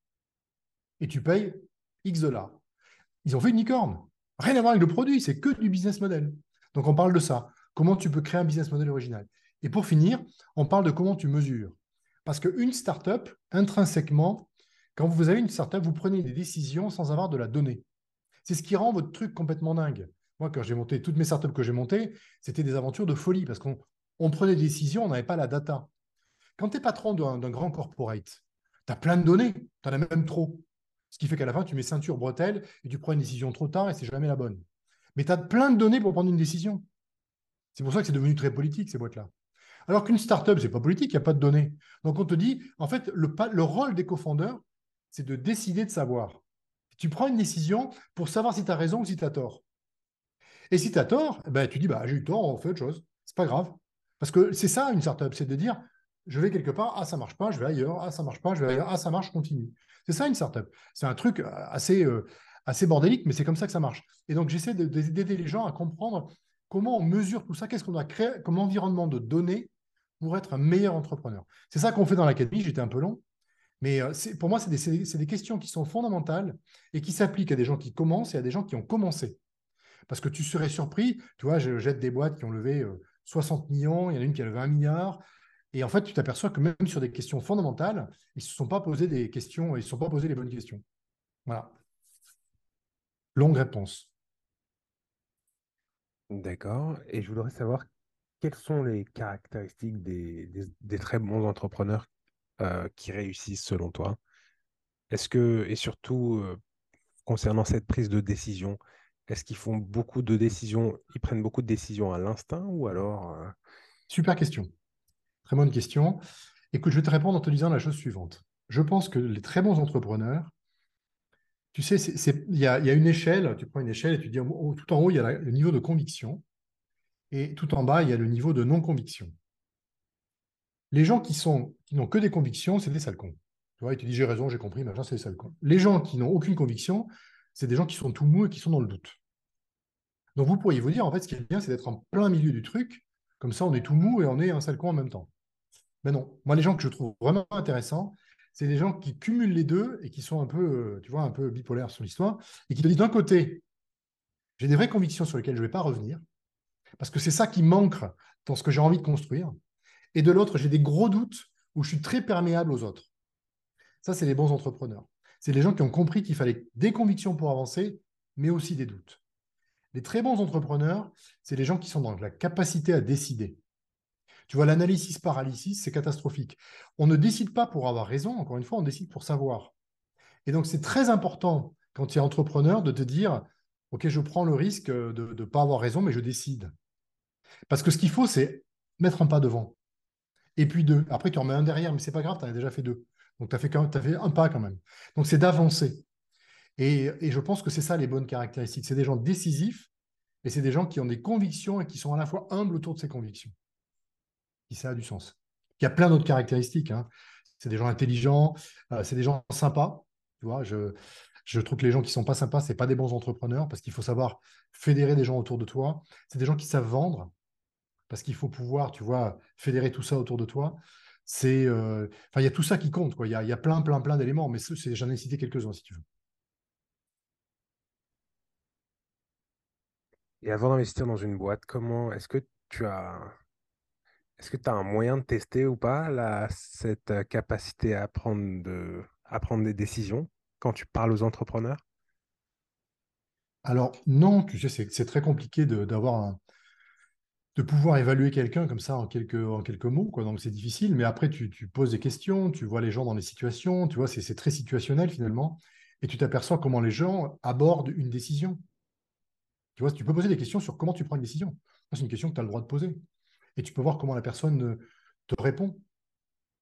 Et tu payes X dollars. Ils ont fait une licorne. Rien à voir avec le produit, c'est que du business model. Donc on parle de ça. Comment tu peux créer un business model original? Et pour finir, on parle de comment tu mesures. Parce qu'une startup, intrinsèquement, quand vous avez une startup, vous prenez des décisions sans avoir de la donnée. C'est ce qui rend votre truc complètement dingue. Moi, quand j'ai monté toutes mes startups que j'ai montées, c'était des aventures de folie parce qu'on prenait des décisions, on n'avait pas la data. Quand tu es patron d'un grand corporate, Tu as plein de données, tu en as même trop. Ce qui fait qu'à la fin, tu mets ceinture, bretelle, et tu prends une décision trop tard et c'est jamais la bonne. Mais tu as plein de données pour prendre une décision. C'est pour ça que c'est devenu très politique, ces boîtes-là. Alors qu'une startup, ce n'est pas politique, il n'y a pas de données. Donc on te dit, en fait, le, le rôle des cofondeurs, c'est de décider de savoir. Tu prends une décision pour savoir si tu as raison ou si tu as tort. Et si tu as tort, eh ben, tu dis, bah, j'ai eu tort, on fait autre chose. C'est pas grave. Parce que c'est ça une startup, c'est de dire, je vais quelque part, ah ça marche pas, je vais ailleurs, ah ça marche pas, je vais ailleurs, ah ça marche, je continue. C'est ça une startup. C'est un truc assez, euh, assez bordélique, mais c'est comme ça que ça marche. Et donc j'essaie d'aider les gens à comprendre comment on mesure tout ça, qu'est-ce qu'on doit créer comme environnement de données pour être un meilleur entrepreneur. C'est ça qu'on fait dans l'académie, j'étais un peu long, mais euh, pour moi, c'est des, des, questions qui sont fondamentales et qui s'appliquent à des gens qui commencent et à des gens qui ont commencé. Parce que tu serais surpris, tu vois, je jette des boîtes qui ont levé 60 euh, millions, il y en a une qui a levé un milliard, et en fait, tu t'aperçois que même sur des questions fondamentales, ils ne se sont pas posés des questions, ils ne se sont pas posés les bonnes questions. Voilà. Longue réponse. D'accord. Et je voudrais savoir quelles sont les caractéristiques des, très bons entrepreneurs euh, qui réussissent selon toi? Est-ce que, et surtout euh, concernant cette prise de décision, est-ce qu'ils font beaucoup de décisions, ils prennent beaucoup de décisions à l'instinct ou alors euh, Super question. Très bonne question. Écoute, je vais te répondre en te disant la chose suivante. Je pense que les très bons entrepreneurs, tu sais, il y, a, une échelle, tu prends une échelle et tu dis tout en haut, il y a le niveau de conviction et tout en bas, il y a le niveau de non-conviction. Les gens qui sont qui n'ont que des convictions, c'est des sales cons. Tu vois, ils te disent j'ai raison, j'ai compris, machin, c'est des sales cons. Les gens qui n'ont aucune conviction, c'est des gens qui sont tout mous et qui sont dans le doute. Donc vous pourriez vous dire, en fait, ce qui est bien, c'est d'être en plein milieu du truc, comme ça on est tout mou et on est un sale con en même temps. Mais non, moi les gens que je trouve vraiment intéressants, c'est des gens qui cumulent les deux et qui sont un peu, euh, tu vois, un peu bipolaires sur l'histoire, et qui te disent d'un côté, j'ai des vraies convictions sur lesquelles je ne vais pas revenir, parce que c'est ça qui manque dans ce que j'ai envie de construire, et de l'autre, j'ai des gros doutes où je suis très perméable aux autres. Ça, c'est les bons entrepreneurs. C'est les gens qui ont compris qu'il fallait des convictions pour avancer, mais aussi des doutes. Les très bons entrepreneurs, c'est les gens qui sont dans la capacité à décider. Tu vois, l'analysis paralysis, c'est catastrophique. On ne décide pas pour avoir raison, encore une fois, on décide pour savoir. Et donc, c'est très important quand tu es entrepreneur de te dire, OK, je prends le risque de ne pas avoir raison, mais je décide. Parce que ce qu'il faut, c'est mettre un pas devant. Et puis deux. Après, tu en mets un derrière, mais c'est pas grave, tu as déjà fait deux. Donc, tu as, fait un pas quand même. Donc, c'est d'avancer. Et, et, je pense que c'est ça les bonnes caractéristiques. C'est des gens décisifs et c'est des gens qui ont des convictions et qui sont à la fois humbles autour de ces convictions si ça a du sens. Il y a plein d'autres caractéristiques. Hein. C'est des gens intelligents, euh, c'est des gens sympas. Tu vois, je, je trouve que les gens qui sont pas sympas, ce pas des bons entrepreneurs parce qu'il faut savoir fédérer des gens autour de toi. C'est des gens qui savent vendre parce qu'il faut pouvoir, tu vois, fédérer tout ça autour de toi. C'est, euh, il y a tout ça qui compte. Il, y a, plein, plein, plein d'éléments, mais j'en ai cité quelques-uns si tu veux. Et avant d'investir dans une boîte, comment est-ce que tu as est-ce que tu un moyen de tester ou pas cette euh, capacité à prendre des décisions? Quand tu parles aux entrepreneurs? Alors non, tu sais, c'est très compliqué d'avoir de pouvoir évaluer quelqu'un comme ça en quelques, mots, quoi. Donc c'est difficile, mais après tu, tu, poses des questions, tu vois les gens dans les situations, tu vois, c'est très situationnel finalement, et tu t'aperçois comment les gens abordent une décision. Tu vois, tu peux poser des questions sur comment tu prends une décision. C'est une question que tu as le droit de poser et tu peux voir comment la personne te répond.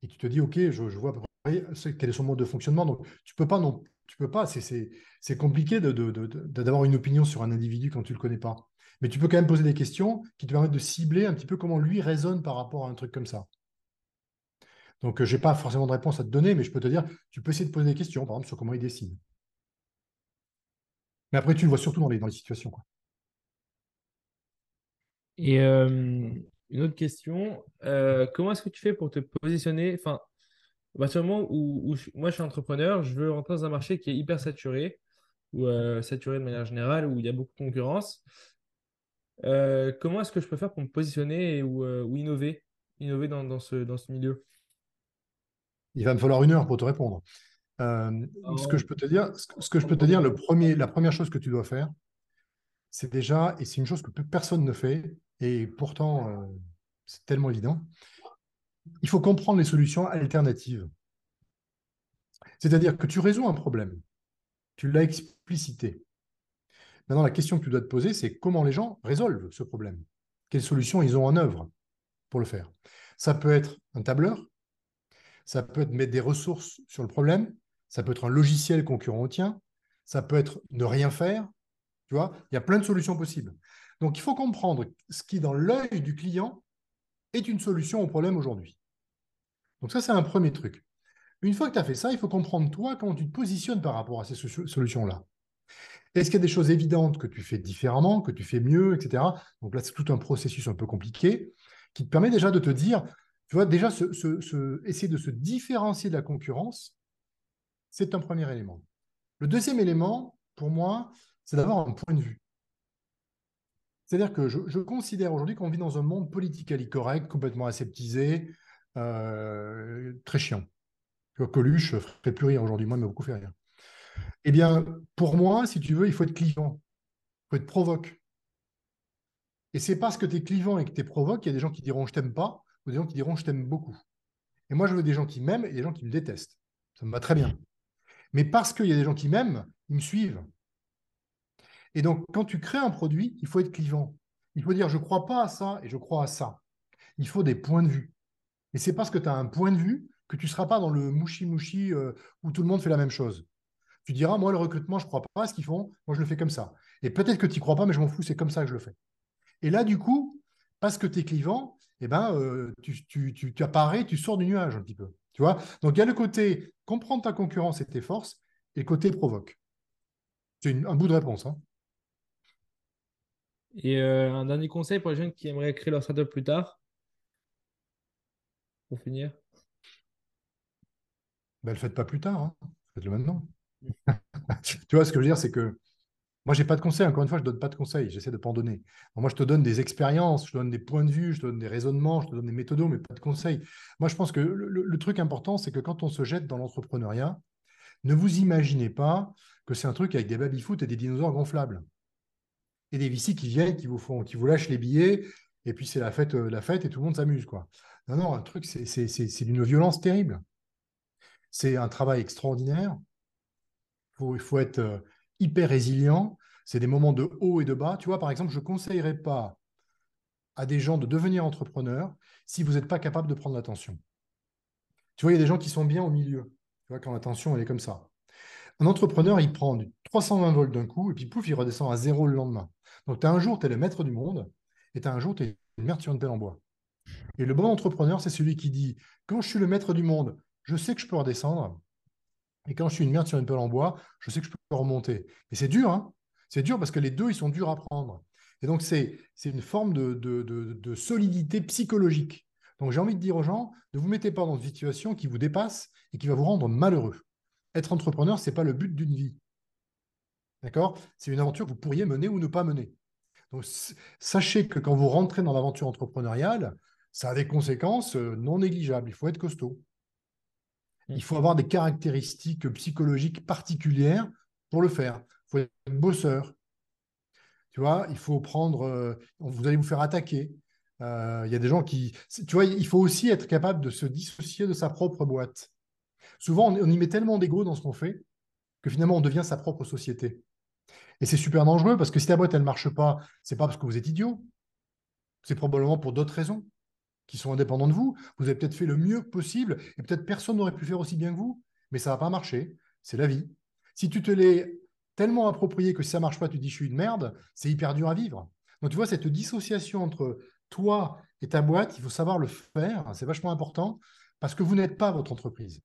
Et tu te dis, OK, je, vois à peu près quel est son mode de fonctionnement. Donc, tu peux pas, non, tu peux pas, c'est compliqué d'avoir une opinion sur un individu quand tu ne le connais pas. Mais tu peux quand même poser des questions qui te permettent de cibler un petit peu comment lui raisonne par rapport à un truc comme ça. Donc, je n'ai pas forcément de réponse à te donner, mais je peux te dire, tu peux essayer de poser des questions, par exemple, sur comment il décide. Mais après, tu le vois surtout dans les, situations. Et euh, une autre question. Euh, comment est-ce que tu fais pour te positionner à partir du moment où, moi je suis entrepreneur, je veux rentrer dans un marché qui est hyper saturé, ou euh, saturé de manière générale, où il y a beaucoup de concurrence. Euh, comment est-ce que je peux faire pour me positionner ou, innover, innover dans, ce, dans ce milieu? Il va me falloir une heure pour te répondre. ce que je peux te dire, ce que je peux te dire, le premier, la première chose que tu dois faire, c'est déjà, et c'est une chose que personne ne fait, et pourtant, euh, c'est tellement évident. Il faut comprendre les solutions alternatives. C'est-à-dire que tu résous un problème, tu l'as explicité. Maintenant, la question que tu dois te poser, c'est comment les gens résolvent ce problème? Quelles solutions ils ont en œuvre pour le faire? Ça peut être un tableur, ça peut être mettre des ressources sur le problème, ça peut être un logiciel concurrent au tien, ça peut être ne rien faire. Tu vois, il y a plein de solutions possibles. Donc, il faut comprendre ce qui, dans l'œil du client, est une solution au problème aujourd'hui. Donc, ça, c'est un premier truc. Une fois que tu as fait ça, il faut comprendre, toi, comment tu te positionnes par rapport à ces solutions-là. Est-ce qu'il y a des choses évidentes que tu fais différemment, que tu fais mieux, etc. Donc là, c'est tout un processus un peu compliqué qui te permet déjà de te dire, tu vois, déjà essayer de se différencier de la concurrence, c'est un premier élément. Le deuxième élément, pour moi, c'est d'avoir un point de vue. C'est-à-dire que je, considère aujourd'hui qu'on vit dans un monde politiquement correct, complètement aseptisé, euh, très chiant. Coluche ne ferait plus rire aujourd'hui, moi, il m'a beaucoup fait rire. Eh bien, pour moi, si tu veux, il faut être clivant. Il faut être provoque. Et c'est parce que tu es clivant et que tu es provoque qu'il y a des gens qui diront je t'aime pas, ou des gens qui diront je t'aime beaucoup. Et moi, je veux des gens qui m'aiment et des gens qui me détestent. Ça me va très bien. Mais parce qu'il y a des gens qui m'aiment, ils me suivent. Et donc, quand tu crées un produit, il faut être clivant. Il faut dire je crois pas à ça et je crois à ça. Il faut des points de vue. Et c'est parce que tu as un point de vue que tu ne seras pas dans le mouchi-mouchi euh, où tout le monde fait la même chose. Tu diras, moi, le recrutement, je ne crois pas à ce qu'ils font, moi, je le fais comme ça. Et peut-être que tu n'y crois pas, mais je m'en fous, c'est comme ça que je le fais. Et là, du coup, parce que tu es clivant, eh ben, euh, tu, apparais, tu sors du nuage un petit peu. Tu vois Donc, il y a le côté comprendre ta concurrence et tes forces, et le côté provoque. C'est un bout de réponse. Hein. Et euh, un dernier conseil pour les jeunes qui aimeraient créer leur startup plus tard Pour finir? Ben, Ne le faites pas plus tard, hein. faites-le maintenant. <laughs> tu vois, ce que je veux dire, c'est que moi, je n'ai pas de conseils. Encore une fois, je ne donne pas de conseils. J'essaie de ne pas en donner. moi, je te donne des expériences, je te donne des points de vue, je te donne des raisonnements, je te donne des méthodes, mais pas de conseils. Moi, je pense que le, truc important, c'est que quand on se jette dans l'entrepreneuriat, ne vous imaginez pas que c'est un truc avec des baby-foot et des dinosaures gonflables. Et des VC qui viennent, qui vous font, qui vous lâchent les billets, et puis c'est la fête, euh, la fête et tout le monde s'amuse. quoi. Non, non, un truc, c'est d'une violence terrible. C'est un travail extraordinaire il faut être euh, hyper résilient. C'est des moments de haut et de bas. Tu vois, par exemple, je ne conseillerais pas à des gens de devenir entrepreneurs si vous n'êtes pas capable de prendre l'attention. Tu vois, il y a des gens qui sont bien au milieu. Tu vois, quand l'attention, elle est comme ça. Un entrepreneur, il prend 320 volts d'un coup et puis pouf, il redescend à zéro le lendemain. Donc, tu as un jour, tu es le maître du monde et tu as un jour, tu es une merde sur une pelle en bois. Et le bon entrepreneur, c'est celui qui dit quand je suis le maître du monde, je sais que je peux redescendre et quand je suis une merde sur une pelle en bois, je sais que je peux remonter. Mais c'est dur, hein C'est dur parce que les deux, ils sont durs à prendre. Et donc, c'est une forme de, de, solidité psychologique. Donc, j'ai envie de dire aux gens, ne vous mettez pas dans une situation qui vous dépasse et qui va vous rendre malheureux. Être entrepreneur, ce n'est pas le but d'une vie. D'accord? C'est une aventure que vous pourriez mener ou ne pas mener. Donc, sachez que quand vous rentrez dans l'aventure entrepreneuriale, ça a des conséquences euh, non négligeables. Il faut être costaud. Il faut avoir des caractéristiques psychologiques particulières pour le faire. Il faut être bosseur. Tu vois, il faut prendre. Euh, vous allez vous faire attaquer. Euh, il y a des gens qui. Tu vois, il faut aussi être capable de se dissocier de sa propre boîte. Souvent, on, y met tellement d'ego dans ce qu'on fait que finalement, on devient sa propre société. Et c'est super dangereux parce que si ta boîte, elle ne marche pas, c'est pas parce que vous êtes idiot. C'est probablement pour d'autres raisons qui sont indépendants de vous. Vous avez peut-être fait le mieux possible et peut-être personne n'aurait pu faire aussi bien que vous, mais ça va pas marcher. C'est la vie. Si tu te l'es tellement approprié que si ça marche pas, tu dis je suis une merde, c'est hyper dur à vivre. Donc tu vois, cette dissociation entre toi et ta boîte, il faut savoir le faire, c'est vachement important, parce que vous n'êtes pas votre entreprise.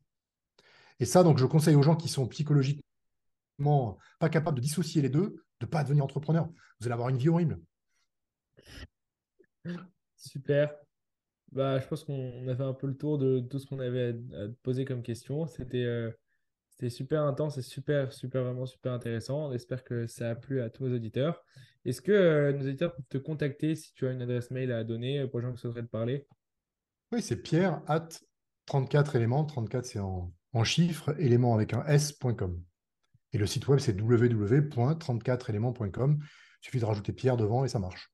Et ça, donc je conseille aux gens qui sont psychologiquement pas capables de dissocier les deux, de ne pas devenir entrepreneur. Vous allez avoir une vie horrible. Super. Bah, je pense qu'on a fait un peu le tour de tout ce qu'on avait à, poser comme question. C'était euh, c'était super intense et super, super, vraiment super intéressant. On espère que ça a plu à tous nos auditeurs. Est-ce que euh, nos auditeurs peuvent te contacter si tu as une adresse mail à donner pour les gens qui souhaiteraient te parler? Oui, c'est pierre at 34 éléments. 34, c'est en, en chiffres, éléments avec un s.com. Et le site web, c'est www.34éléments.com. Il suffit de rajouter Pierre devant et ça marche.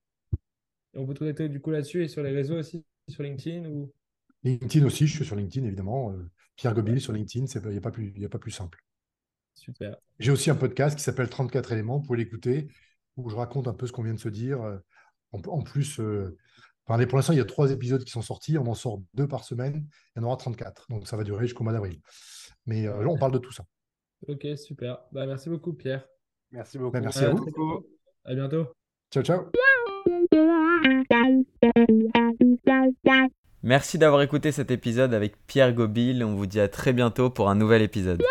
on peut te contacter du coup là-dessus et sur les réseaux aussi? Sur LinkedIn ou? LinkedIn aussi, je suis sur LinkedIn évidemment. Euh, Pierre Gobil sur LinkedIn, il n'y a, pas plus, a pas plus simple. Super. J'ai aussi un podcast qui s'appelle 34 éléments, vous pouvez l'écouter, où je raconte un peu ce qu'on vient de se dire. En, plus, euh, pour l'instant, il y a trois épisodes qui sont sortis, on en sort deux par semaine, il y en aura 34, donc ça va durer jusqu'au mois d'avril. Mais là, on parle de tout ça. Ok, super. Bah, merci beaucoup, Pierre. Merci beaucoup. Bah, merci à, vous. À bientôt. Ciao, ciao. Merci d'avoir écouté cet épisode avec Pierre Gobil. On vous dit à très bientôt pour un nouvel épisode.